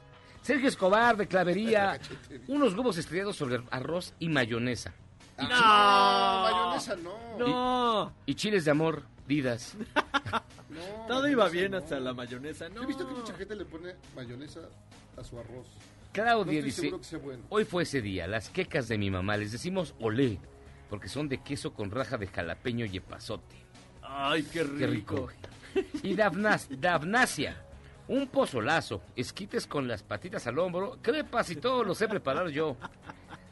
Sergio Escobar de Clavería, unos huevos estrellados sobre arroz y mayonesa. Y No, chi- mayonesa no. No. Y, y chiles de amor, Didas. No, Todo iba bien no. hasta la mayonesa, ¿no? He visto que mucha gente le pone mayonesa a su arroz. Claudia No dice, seguro que sea bueno. hoy fue ese día, las quecas de mi mamá, les decimos olé, porque son de queso con raja de jalapeño y epazote. Ay, qué rico. Qué rico. Y Davnas, Davnasia, un pozolazo, esquites con las patitas al hombro, crepas y todo lo sé preparar yo.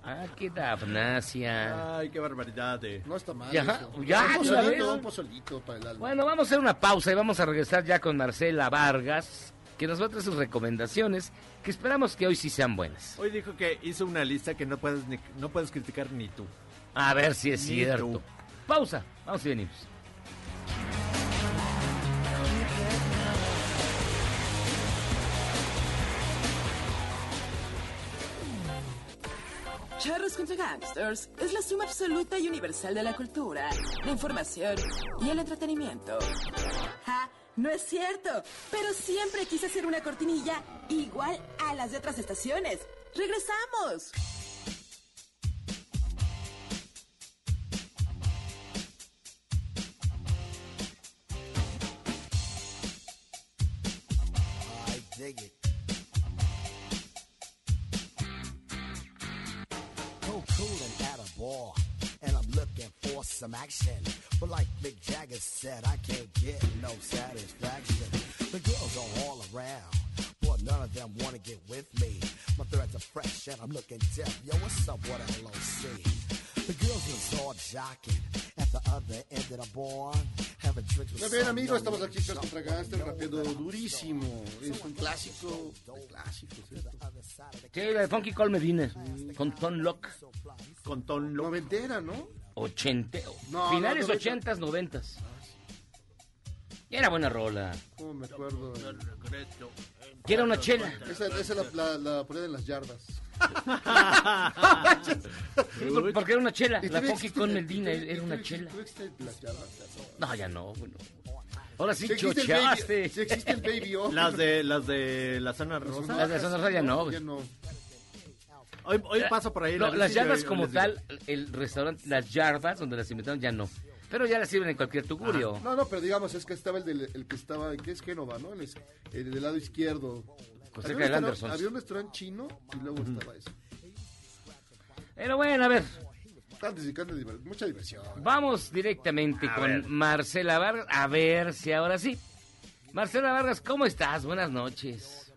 Ah, qué Davnasia. Ay, qué barbaridad. De... No está mal. Ya, eso. ya, un pozolito, un pozolito para el alma. Bueno, vamos a hacer una pausa y vamos a regresar ya con Marcela Vargas, que nos va a traer sus recomendaciones, que esperamos que hoy sí sean buenas. Hoy dijo que hizo una lista que no puedes, ni- no puedes criticar ni tú. A ver si es Ni cierto. tú. Pausa, vamos y venimos. Charros contra Gangsters es la suma absoluta y universal de la cultura, la información y el entretenimiento. ¡Ja! No es cierto, pero siempre quise hacer una cortinilla igual a las de otras estaciones. ¡Regresamos! Cool and at a for some action. But like Mick Jagger said, I can't get no satisfaction. The girls are all around, but none of them wanna get with me. My threads are fresh and I'm looking deaf. Yo, what's up, what LOC? The girls was all jocking at the other end of the bar, with Muy bien, amigos, estamos aquí. Charros contra Gangsters, rapeando durísimo. Es un clásico esto. Sí, la de Funky Call Medina, con Ton Lock. Con Ton Lock. Noventera, ¿no? Ochenteo. No, Finales no, noventa. ochentas, noventas. Era buena rola. ¿Cómo me acuerdo? Que era una chela. Esa, esa la, la, la ponían en las yardas. Porque era una chela. ¿Y La todavía Funky existe- Call y Medina todavía- era una chela. No, ya no. bueno. Ahora sí Si existe el baby- chochaste. si existe el baby O. Las de, las de la zona rosa. Las de Zona Rosa ya no. Ya no. Hoy, hoy paso por ahí. No, la las yardas como tal, el restaurante, las yardas donde las inventaron ya no. Pero ya las sirven en cualquier tugurio. No, no, pero digamos, es que estaba el, del, el que estaba, que es Génova, ¿no? El, del lado izquierdo. Pues Había cerca un del restaurante- Andersons. Había un restaurante chino y luego estaba eso. Pero bueno, a ver, mucha diversión. vamos directamente A con ver. Marcela Vargas. A ver si ahora sí. Marcela Vargas, ¿cómo estás? Buenas noches.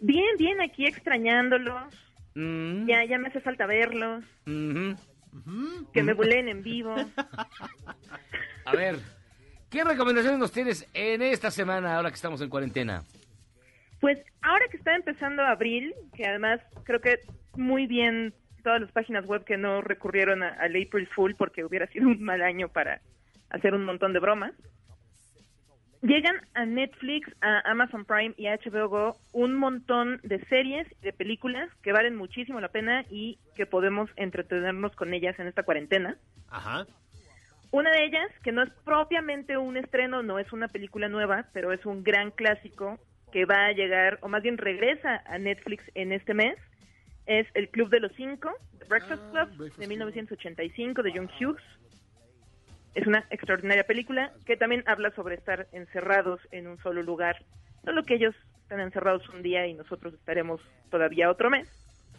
Bien, bien, aquí extrañándolos. Mm, Ya, ya me hace falta verlos. ujú. Que me buleen en vivo. A ver, ¿qué recomendaciones nos tienes en esta semana ahora que estamos en cuarentena? Pues ahora que está empezando abril, que además creo que muy bien todas las páginas web que no recurrieron a- al April Fool porque hubiera sido un mal año para hacer un montón de bromas. Llegan a Netflix, a Amazon Prime y a HBO Go un montón de series y de películas que valen muchísimo la pena y que podemos entretenernos con ellas en esta cuarentena. Ajá. Una de ellas, que no es propiamente un estreno, no es una película nueva, pero es un gran clásico que va a llegar, o más bien regresa a Netflix en este mes, es El Club de los Cinco, The Breakfast Club, de 1985, de John Hughes. Es una extraordinaria película que también habla sobre estar encerrados en un solo lugar. Solo que ellos están encerrados un día y nosotros estaremos todavía otro mes.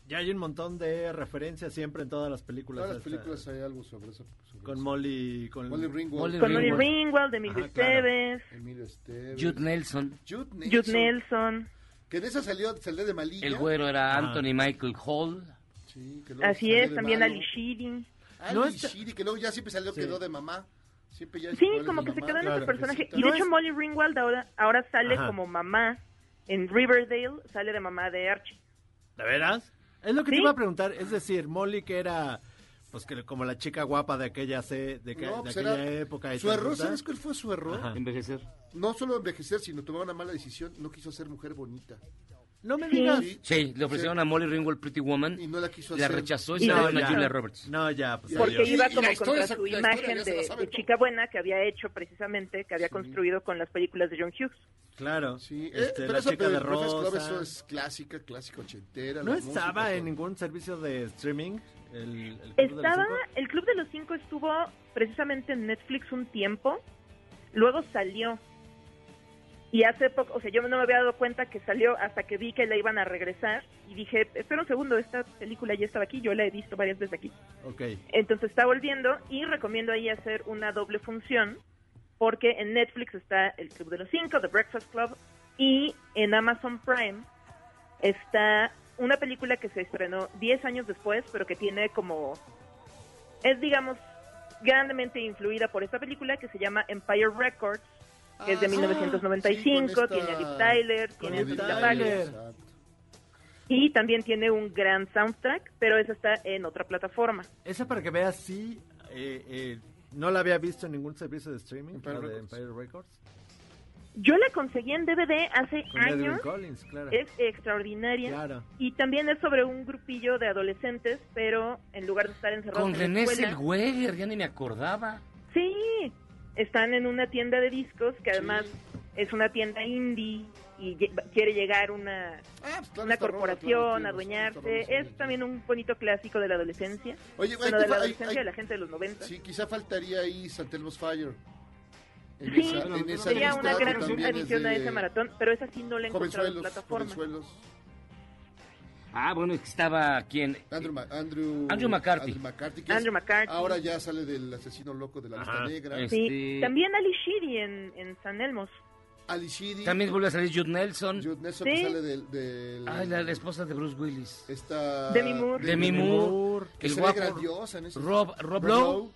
Ya hay un montón de referencias siempre en todas las películas. Todas las esta- películas hay algo sobre eso. sobre Con eso. Molly... Con Molly Ringwald. Con Molly Ringwald, de Emilio Ajá, claro. Esteves, Emilio Esteves. Jude Nelson. Jude Jude Nelson. Que de esa salió, salió de Malilla. El güero era Ajá. Anthony Michael Hall. Sí, que luego Así es, también. Ali Sheedy. Ali No está- Sheedy, que luego ya siempre salió, Sí. quedó de mamá. Siempre ya Sí, como de que se mamá. quedó en ese Claro, personaje. jefecita. Y de No hecho es- Molly Ringwald ahora, ahora sale Ajá. como mamá. En Riverdale sale de mamá de Archie. ¿De veras? Es lo que te Sí. iba a preguntar. Es decir, Molly que era... Pues que como la chica guapa de aquella, se- de, que- No, de pues aquella era- época. Su error, ¿verdad? ¿sabes cuál fue su error? Ajá. Envejecer. No solo envejecer, sino tomar una mala decisión. No quiso ser mujer bonita. No me Sí. digas. Sí, le ofrecieron a Molly Ringwald Pretty Woman. Y no la quiso La hacer. rechazó y Y se no, dieron a. Julia Roberts. No, ya. Pues, Porque adiós. iba como la contra su la imagen la de, de chica buena que había hecho precisamente, que había construido con las películas de John Hughes. Claro. Sí, eh, Este, pero la chica de Breakfast Club, rosa. eso es clásica, clásica ochentera. ¿No la estaba en ningún servicio de streaming? El, el Club de los Estaba, Cinco? el Club de los Cinco estuvo precisamente en Netflix un tiempo, luego salió. Y hace poco, o sea, yo no me había dado cuenta que salió hasta que vi que la iban a regresar y dije, espera un segundo, esta película ya estaba aquí, yo la he visto varias veces aquí. Ok. Entonces está volviendo y recomiendo ahí hacer una doble función porque en Netflix está El Club de los Cinco, The Breakfast Club, y en Amazon Prime está una película que se estrenó 10 años después, pero que tiene como... es, digamos, grandemente influida por esta película que se llama Empire Records, que es de Ah, 1995, sí, con esta- tiene a Liv Tyler, tiene a Tyler. Y también tiene un gran soundtrack, pero esa está en otra plataforma. Esa para que veas, sí, eh, eh, no la había visto en ningún servicio de streaming, Empire de. Empire Records. Yo la conseguí en DVD hace Con años. Collins, claro. Es extraordinaria. Claro. Y también es sobre un grupillo de adolescentes, pero en lugar de estar encerrados Con en la René escuela, Zellweger, ya ni me acordaba. Sí, están en una tienda de discos que además es una tienda indie y lle- quiere llegar una, Ah, pues, una corporación, a adueñarse. Es también un bonito clásico de la adolescencia. Oye, bueno, de la hay- adolescencia hay- de la gente de los 90. Sí, quizá faltaría ahí Santelmo's Fire. En Sí, esa, en esa sería una gran adición a ese maratón, pero esa sí no la he encontrado en plataforma. jovenzuelos. Ah, bueno, estaba quien. Andrew, Ma- Andrew, Andrew McCarthy. Andrew McCarthy, que Andrew McCarthy. ahora ya sale del asesino loco de la lista Ajá. negra. Es- Sí, Este- también Ali Sheedy en, en San Elmos. Ali Sheedy. También vuelve a salir Jude Nelson. Jude Nelson Sí. que sale del... del Ay, la, la esposa de Bruce Willis. Esta... Demi Moore. Demi Moore. Que El guapo. grandiosa en ese- Rob, Rob Rob Lowe. Lowe.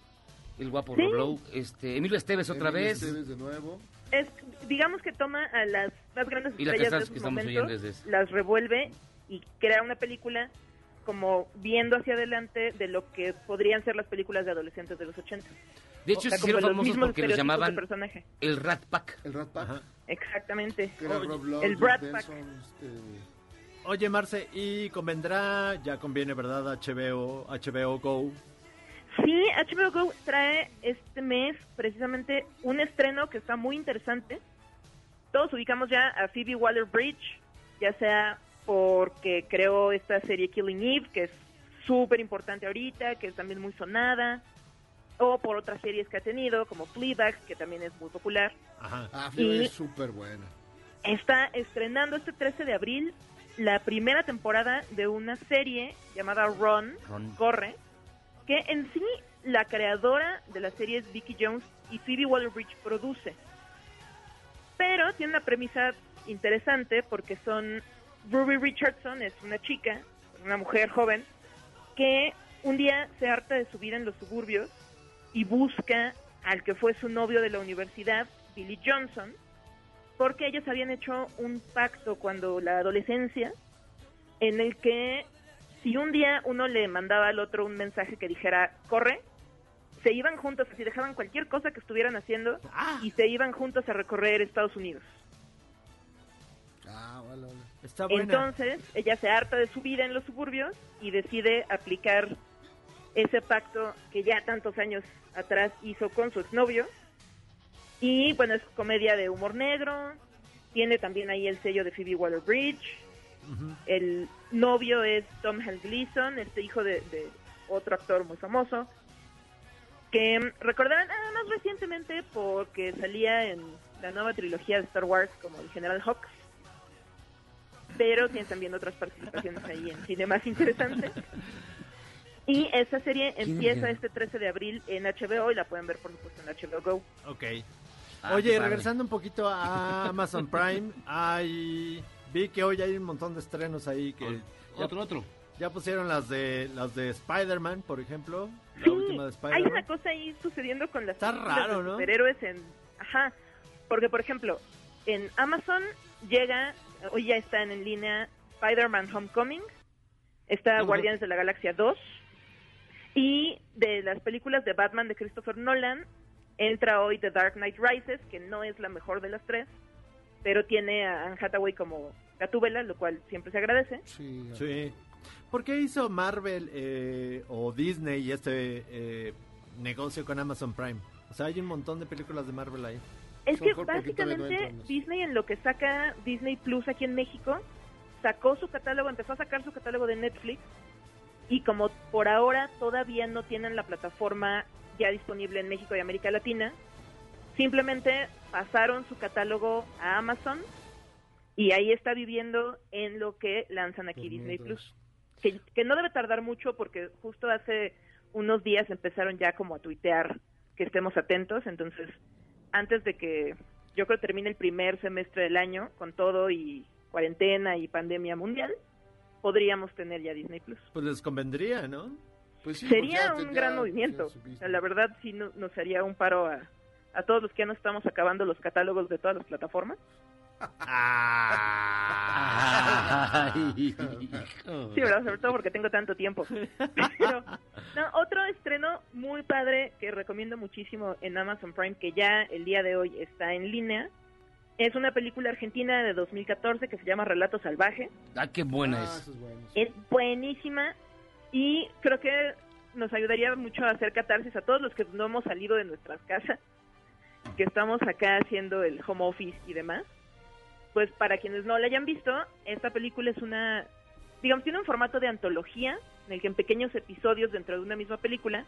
El guapo Sí. Rob Lowe. Este, Emilio Esteves otra Emilio vez. Esteves de nuevo. Es, digamos que toma a las más grandes Y las estrellas de que estamos momentos, oyendo es de esa. las revuelve y crea una película como viendo hacia adelante de lo que podrían ser las películas de adolescentes de los 80. De hecho, O sea, se hicieron famosos mismos porque los llamaban personaje. el Rat Pack. El Rat Pack. Exactamente. Que era Rob Lowe, el Nelson, Pack. este, Oye, Marce, y convendrá, ya conviene, ¿verdad? HBO, HBO Go. Sí, HBO Go trae este mes precisamente un estreno que está muy interesante. Todos ubicamos ya a Phoebe Waller-Bridge, ya sea porque creó esta serie Killing Eve, que es súper importante ahorita, que es también muy sonada, o por otras series que ha tenido, como Fleabag, que también es muy popular. Ajá. Ah, Fleabag es súper buena. Está estrenando este 13 de abril la primera temporada de una serie llamada Run, Run. Corre, que en sí la creadora de la serie es Vicky Jones y Phoebe Waller-Bridge produce. Pero tiene una premisa interesante porque son Ruby Richardson es una chica, una mujer joven que un día se harta de su vida en los suburbios y busca al que fue su novio de la universidad, Billy Johnson, porque ellos habían hecho un pacto cuando la adolescencia en el que si un día uno le mandaba al otro un mensaje que dijera corre, se iban juntos, así dejaban cualquier cosa que estuvieran haciendo y se iban juntos a recorrer Estados Unidos. Ah, vale, vale. Está buena. Entonces, ella se harta de su vida en los suburbios y decide aplicar ese pacto que ya tantos años atrás hizo con su exnovio. Y bueno, es comedia de humor negro, tiene también ahí el sello de Phoebe Waller-Bridge. El novio es Tom Hal Gleason, este hijo de, de otro actor muy famoso, que recordarán ah, más recientemente porque salía en la nueva trilogía de Star Wars como el General Hawks, pero tiene también otras participaciones ahí en cine más interesantes. Y esa serie ¿Quién empieza es? este 13 de abril en HBO y la pueden ver por supuesto en HBO Go. Ok. Ah, Oye, regresando un poquito a Amazon Prime, hay vi que hoy hay un montón de estrenos ahí que Otro, otro. ya pusieron las de las de Spider-Man, por ejemplo, la Sí, última de hay Spider-Man. una cosa ahí sucediendo con las Está raro, de ¿no? superhéroes en ajá porque por ejemplo en Amazon llega hoy ya están en línea Spider-Man Homecoming está. Guardianes de la Galaxia 2 y de las películas de Batman de Christopher Nolan entra hoy The Dark Knight Rises que no es la mejor de las tres pero tiene a Anne Hathaway como Gatúbela lo cual siempre se agradece Sí. Sí. ¿Por qué hizo Marvel eh, o Disney este eh, negocio con Amazon Prime? O sea, hay un montón de películas de Marvel ahí. Es que no básicamente Disney en lo que saca Disney Plus aquí en México, sacó su catálogo, empezó a sacar su catálogo de Netflix y como por ahora todavía no tienen la plataforma ya disponible en México y América Latina, simplemente pasaron su catálogo a Amazon y ahí está viviendo en lo que lanzan aquí Disney Plus. Que, que no debe tardar mucho porque justo hace unos días empezaron ya como a tuitear que estemos atentos, entonces antes de que yo creo termine el primer semestre del año con todo y cuarentena y pandemia mundial, podríamos tener ya Disney Plus. Pues les convendría, ¿no? Pues Sería un gran movimiento. La verdad sí no- nos haría un paro a, a todos los que ya nos estamos acabando los catálogos de todas las plataformas. Ay, Sí, ¿verdad? Sobre todo porque tengo tanto tiempo. Pero, no, otro estreno muy padre que recomiendo muchísimo en Amazon Prime, que ya el día de hoy está en línea, es una película argentina de 2014 que se llama Relato Salvaje. Ah, qué buena Ah, es. eso es bueno. Es buenísima y creo que nos ayudaría mucho a hacer catarsis a todos los que no hemos salido de nuestras casas, que estamos acá haciendo el home office y demás. Pues para quienes no la hayan visto, esta película es una, digamos, tiene un formato de antología en el que en pequeños episodios dentro de una misma película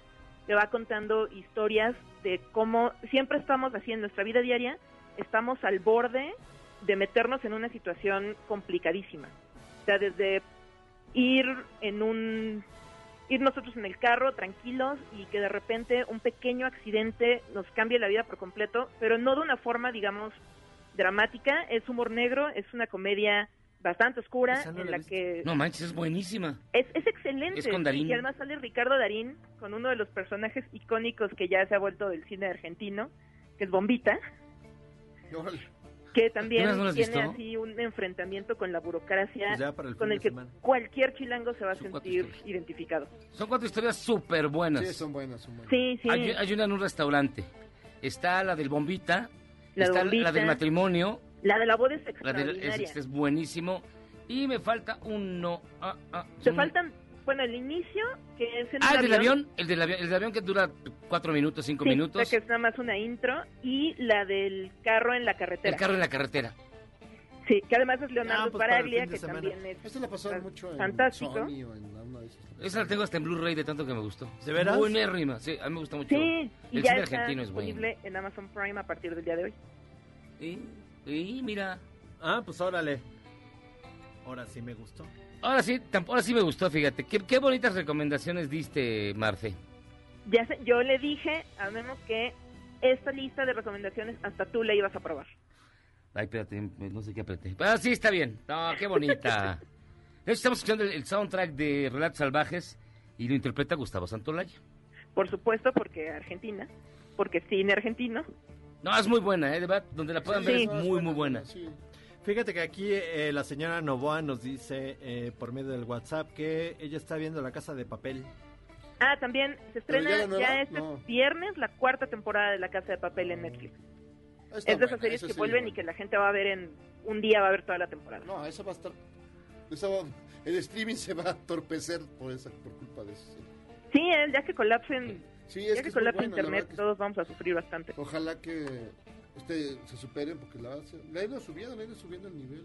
te va contando historias de cómo siempre estamos así en nuestra vida diaria, estamos al borde de meternos en una situación complicadísima. O sea, desde ir en un ir nosotros en el carro tranquilos y que de repente un pequeño accidente nos cambie la vida por completo, pero no de una forma, digamos, dramática, es humor negro, es una comedia bastante oscura no en la que No manches, es buenísima. es, es excelente. Es con Darín. Y además sale Ricardo Darín con uno de los personajes icónicos que ya se ha vuelto del cine argentino, que es Bombita, que también ¿No las has tiene visto? así un enfrentamiento con la burocracia Pues ya para el con el que semana. cualquier chilango se va a Son sentir identificado. Son cuatro historias súper buenas. Sí, son buenas, son buenas. Sí, sí. Hay, hay una en un restaurante. Está la del bombita. La está Bombita. la del matrimonio. La de la boda es La del, extraordinaria. es, es buenísimo. Y me falta uno. Ah, ah, un- faltan, bueno, el inicio, que es en Ah, el del avión. avión. El del avión, el del avión que dura cuatro minutos, cinco Sí, minutos. sea, que es nada más una intro. Y la del carro en la carretera. El carro en la carretera. Sí, que además es Leonardo Ah, pues Baraglia, que semana. también es mucho en fantástico. Sony o en una de esas. Esa la tengo hasta en Blu-ray de tanto que me gustó. ¿De veras? Buenérrima. Sí, a mí me gusta mucho. Sí, y el ya cine está argentino es bueno. disponible en Amazon Prime a partir del día de hoy. Y, y mira. Ah, pues órale. Ahora sí me gustó. Ahora sí, ahora sí me gustó, fíjate. Qué, qué bonitas recomendaciones diste, Marce. Ya sé, yo le dije a Memo que esta lista de recomendaciones hasta tú la ibas a probar. Ay, espérate, no sé qué apreté. Ah, sí, está bien. No, qué bonita. De hecho, estamos escuchando el, el soundtrack de Relatos Salvajes y lo interpreta Gustavo Santolaya. Por supuesto, porque Argentina, porque cine argentino. No, es muy buena, ¿eh? De verdad, donde la puedan ver Sí. es muy, muy buena. Sí. Fíjate que aquí eh, la señora Novoa nos dice eh, por medio del WhatsApp que ella está viendo La Casa de Papel. Ah, también se ¿Pero estrena ya ya este No. viernes la cuarta temporada de La Casa de Papel en Netflix. Está es de buena, esas series que sí, vuelven bueno. y que la gente va a ver en un día, va a ver toda la temporada. No, esa va a estar. esa va- el streaming se va a torpecer por, esa, por culpa de eso. sí. Eh, ya que colapsen, Sí, ya que, que es colapse buena, la internet, todos vamos a sufrir bastante. Ojalá que este, se superen porque la, le ha ido subiendo, le ha ido subiendo el nivel.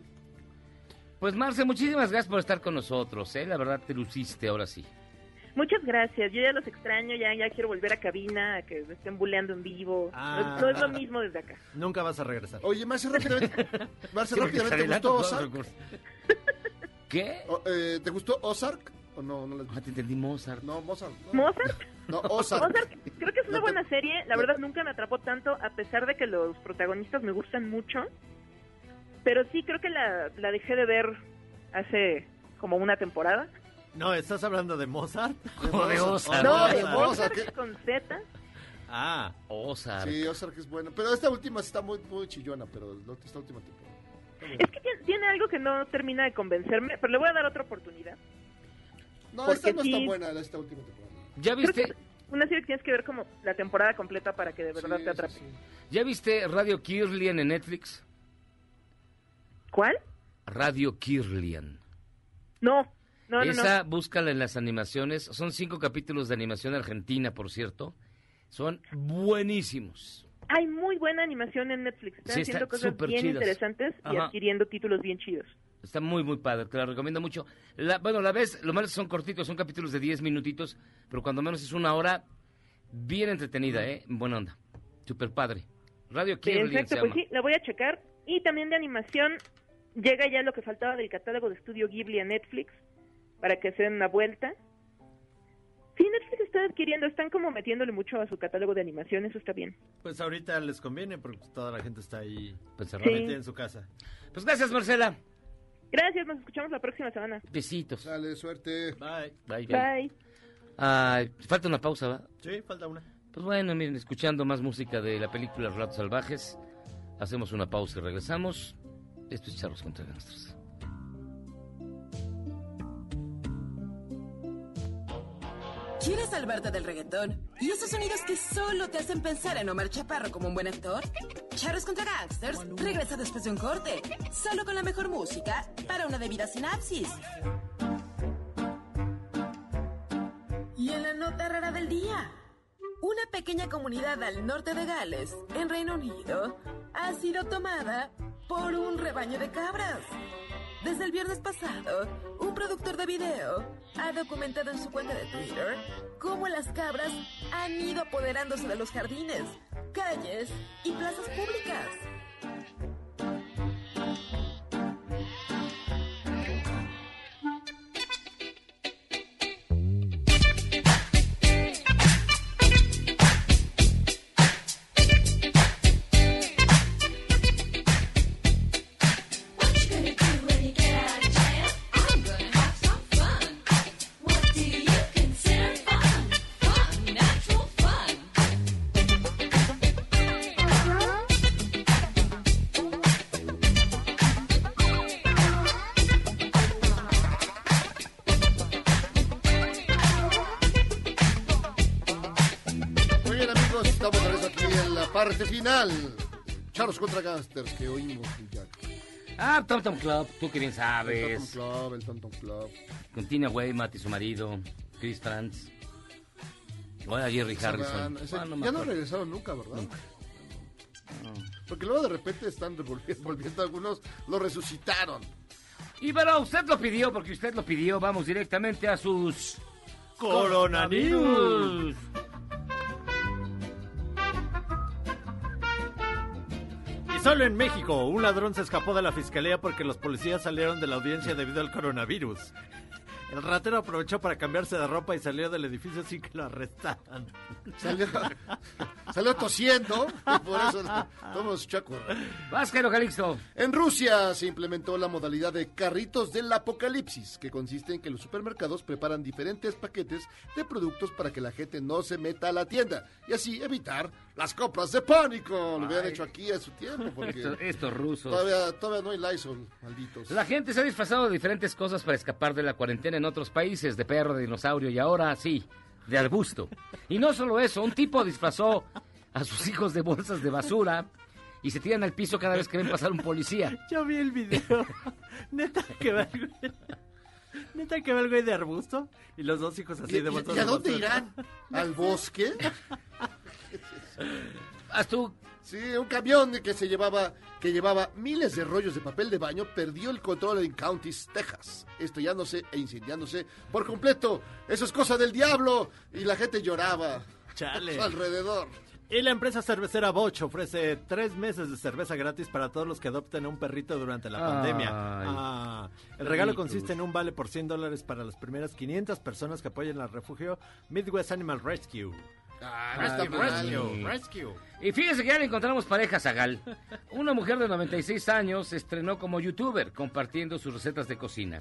Pues, Marce, muchísimas gracias por estar con nosotros, ¿eh? La verdad, te luciste ahora sí. Muchas gracias, yo ya los extraño, ya, ya quiero volver a cabina, a que me estén buleando en vivo. Ah. No, no es lo mismo desde acá. Nunca vas a regresar. Oye, Marce, rápidamente. Marce, Sí, rápidamente, ¿te gustó Ozark? ¿Qué? O, eh, ¿Te gustó Ozark? ¿O no? no la- Ah, te entendí Mozart. No, Mozart. No, ¿Mozart? no Ozark. Ozark, creo que es una No te- buena serie, la verdad nunca me atrapó tanto, a pesar de que los protagonistas me gustan mucho. Pero sí, creo que la, la dejé de ver hace como una temporada. No, ¿estás hablando de Mozart? O de Ozark. No, de Mozart, con Z. Ah, Ozark. Sí, Ozark es bueno. Pero esta última está muy, muy chillona, pero esta última temporada. Está. Es que tiene, tiene algo que no termina de convencerme, pero le voy a dar otra oportunidad. No, porque esta no es tan sí- buena, esta última temporada. ¿Ya viste, una serie que tienes que ver como la temporada completa para que de verdad Sí, te sí, atrape. sí. ¿Ya viste Radio Kirlian en Netflix? ¿Cuál? Radio Kirlian. No, no, no, no. Esa, búscala en las animaciones. Son cinco capítulos de animación argentina, por cierto. Son buenísimos. Hay muy buena animación en Netflix. Están Sí, está haciendo cosas bien chidas. interesantes y Ajá. adquiriendo títulos bien chidos. Está muy, muy padre. Te la recomiendo mucho. La- bueno, la ves, lo malo son cortitos, son capítulos de 10 minutitos, pero cuando menos es una hora bien entretenida, ¿eh? Buena onda. Super padre. Radio se Perfecto, pues sí, la voy a checar. Y también de animación, llega ya lo que faltaba del catálogo de estudio Ghibli a Netflix, para que se den una vuelta. Sí, Netflix está adquiriendo, están como metiéndole mucho a su catálogo de animación, eso está bien. Pues ahorita les conviene porque toda la gente está ahí encerrada. metida en su casa. Pues gracias, Marcela. Gracias, nos escuchamos la próxima semana. Besitos. Dale, suerte. Bye. Bye, bye. Bye. Ah, falta una pausa, ¿va? Sí, falta una. Pues bueno, miren, escuchando más música de la película Relatos Salvajes, hacemos una pausa y regresamos. Esto es Charlos contra Gangsters. ¿Quieres salvarte del reggaetón? ¿Y esos sonidos que solo te hacen pensar en Omar Chaparro como un buen actor? Charros contra Gangsters regresa después de un corte, solo con la mejor música para una debida sinapsis. Y en la nota rara del día, una pequeña comunidad al norte de Gales, en Reino Unido, ha sido tomada por un rebaño de cabras. Desde el viernes pasado, un productor de video ha documentado en su cuenta de Twitter cómo las cabras han ido apoderándose de los jardines, calles y plazas públicas. Charlos contra Gangsters, que oímos, Jack. Ah, Tom Tom Club, tú que bien El sabes. Tom Tom Club, el Tom Tom Club. Con Tina Weymouth y su marido, Chris Franz. Hola, Jerry Harrison. ese- Ah, no ya no regresaron nunca, ¿verdad? Nunca. Porque luego de repente están revolviendo, volviendo algunos, lo resucitaron. Y pero usted lo pidió, porque usted lo pidió. Vamos directamente a sus... Coronavirus. Y solo en México, un ladrón se escapó de la fiscalía porque los policías salieron de la audiencia debido al coronavirus. El ratero aprovechó para cambiarse de ropa y salió del edificio sin que lo arrestaran. Salió, salió tosiendo, y por eso tomamos chaco. Vázquez, Calixto. En Rusia se implementó la modalidad de carritos del apocalipsis, que consiste en que los supermercados preparan diferentes paquetes de productos para que la gente no se meta a la tienda y así evitar las compras de pánico. Lo hubieran hecho aquí a su tiempo, porque Estos, estos rusos. todavía, todavía no hay Lysol, malditos. La gente se ha disfrazado de diferentes cosas para escapar de la cuarentena en otros países, de perro, de dinosaurio y ahora sí, de arbusto. Y no solo eso, un tipo disfrazó a sus hijos de bolsas de basura y se tiran al piso cada vez que ven pasar un policía. Yo vi el video. Neta que va el güey. Neta que va el güey de arbusto y los dos hijos así ¿Y, de y- a de dónde irán? ¿Al bosque? ¿Haz tú? Sí, un camión que se llevaba, que llevaba miles de rollos de papel de baño perdió el control en Counties, Texas, estrellándose e incendiándose por completo. Eso es cosa del diablo. Y la gente lloraba Chale. a su alrededor. Y la empresa cervecera Bosch ofrece tres meses de cerveza gratis para todos los que adopten a un perrito durante la Ay, pandemia. Ah, el regalo consiste en un vale por 100 dólares para las primeras 500 personas que apoyen al refugio Midwest Animal Rescue. Ah, no está mal. Rescue, Rescue. Y fíjese que ya le encontramos pareja Zagal. Una mujer de 96 años se estrenó como youtuber compartiendo sus recetas de cocina.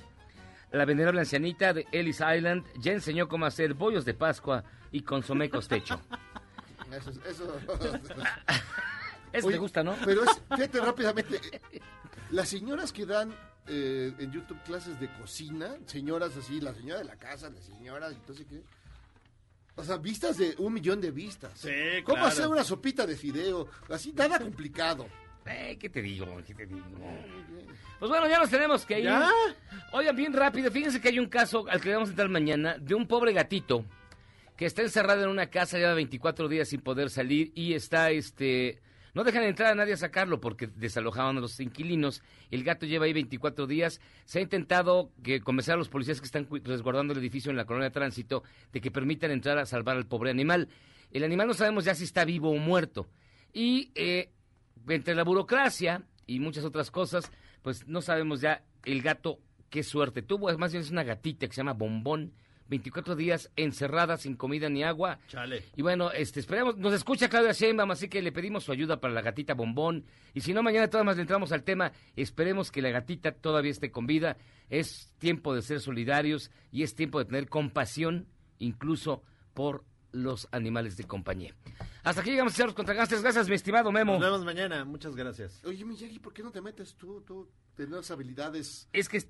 La venerable ancianita de Ellis Island ya enseñó cómo hacer bollos de Pascua y consomé costecho. Eso, eso. Eso Oye, te gusta, ¿no? Pero es, fíjate rápidamente, las señoras que dan eh, en YouTube clases de cocina, señoras así, la señora de la casa, la señora, entonces qué. O sea, vistas de un millón de vistas. Sí, ¿Cómo claro. hacer una sopita de fideo? Así, nada complicado. Eh, ¿Qué te digo? ¿Qué te digo? Pues bueno, ya nos tenemos que ir. ¿Ya? Oigan, bien rápido, fíjense que hay un caso al que vamos a entrar mañana de un pobre gatito que está encerrado en una casa, lleva 24 días sin poder salir y está, este... No dejan entrar a nadie a sacarlo porque desalojaban a los inquilinos. El gato lleva ahí 24 días. Se ha intentado que convencer a los policías que están resguardando el edificio en la colonia de tránsito de que permitan entrar a salvar al pobre animal. El animal no sabemos ya si está vivo o muerto. Y eh, entre la burocracia y muchas otras cosas, pues no sabemos ya el gato qué suerte tuvo. Es más bien es una gatita que se llama Bombón. 24 días encerradas sin comida ni agua. Chale. Y bueno, este, esperemos, nos escucha Claudia Sheinbaum, así que le pedimos su ayuda para la gatita bombón. Y si no, mañana todas más le entramos al tema. Esperemos que la gatita todavía esté con vida. Es tiempo de ser solidarios y es tiempo de tener compasión, incluso por los animales de compañía. Hasta aquí llegamos, señores contragastes. Gracias, mi estimado Memo. Nos vemos mañana. Muchas gracias. Oye, Miyagi, ¿por qué no te metes tú? Tú tienes habilidades. Es que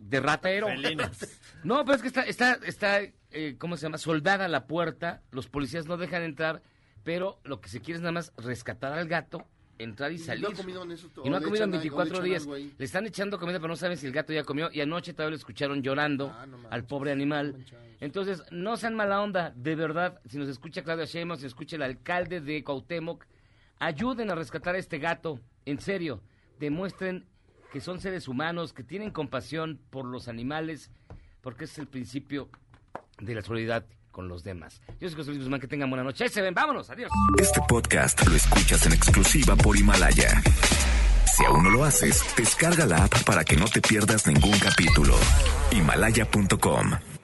de ratero. Felinas. No, pero es que está, está, está eh, ¿cómo se llama? Soldada la puerta, los policías no dejan entrar, pero lo que se quiere es nada más rescatar al gato, entrar y Y salir. no ha comido en eso, Y no ha le comido en echan algo, 24 le echan días. Le están echando comida, pero no saben si el gato ya comió. Y anoche todavía lo escucharon llorando Ah, al pobre animal. Entonces, no sean mala onda, de verdad. Si nos escucha Claudia Sheinbaum, si nos escucha el alcalde de Cuauhtémoc, ayuden a rescatar a este gato. En serio, demuestren que son seres humanos, que tienen compasión por los animales, porque es el principio de la solidaridad con los demás. Yo soy José Luis Guzmán, que tengan buena noche. Ahí se ven, vámonos, adiós. Este podcast lo escuchas en exclusiva por Himalaya. Si aún no lo haces, descarga la app para que no te pierdas ningún capítulo. Himalaya.com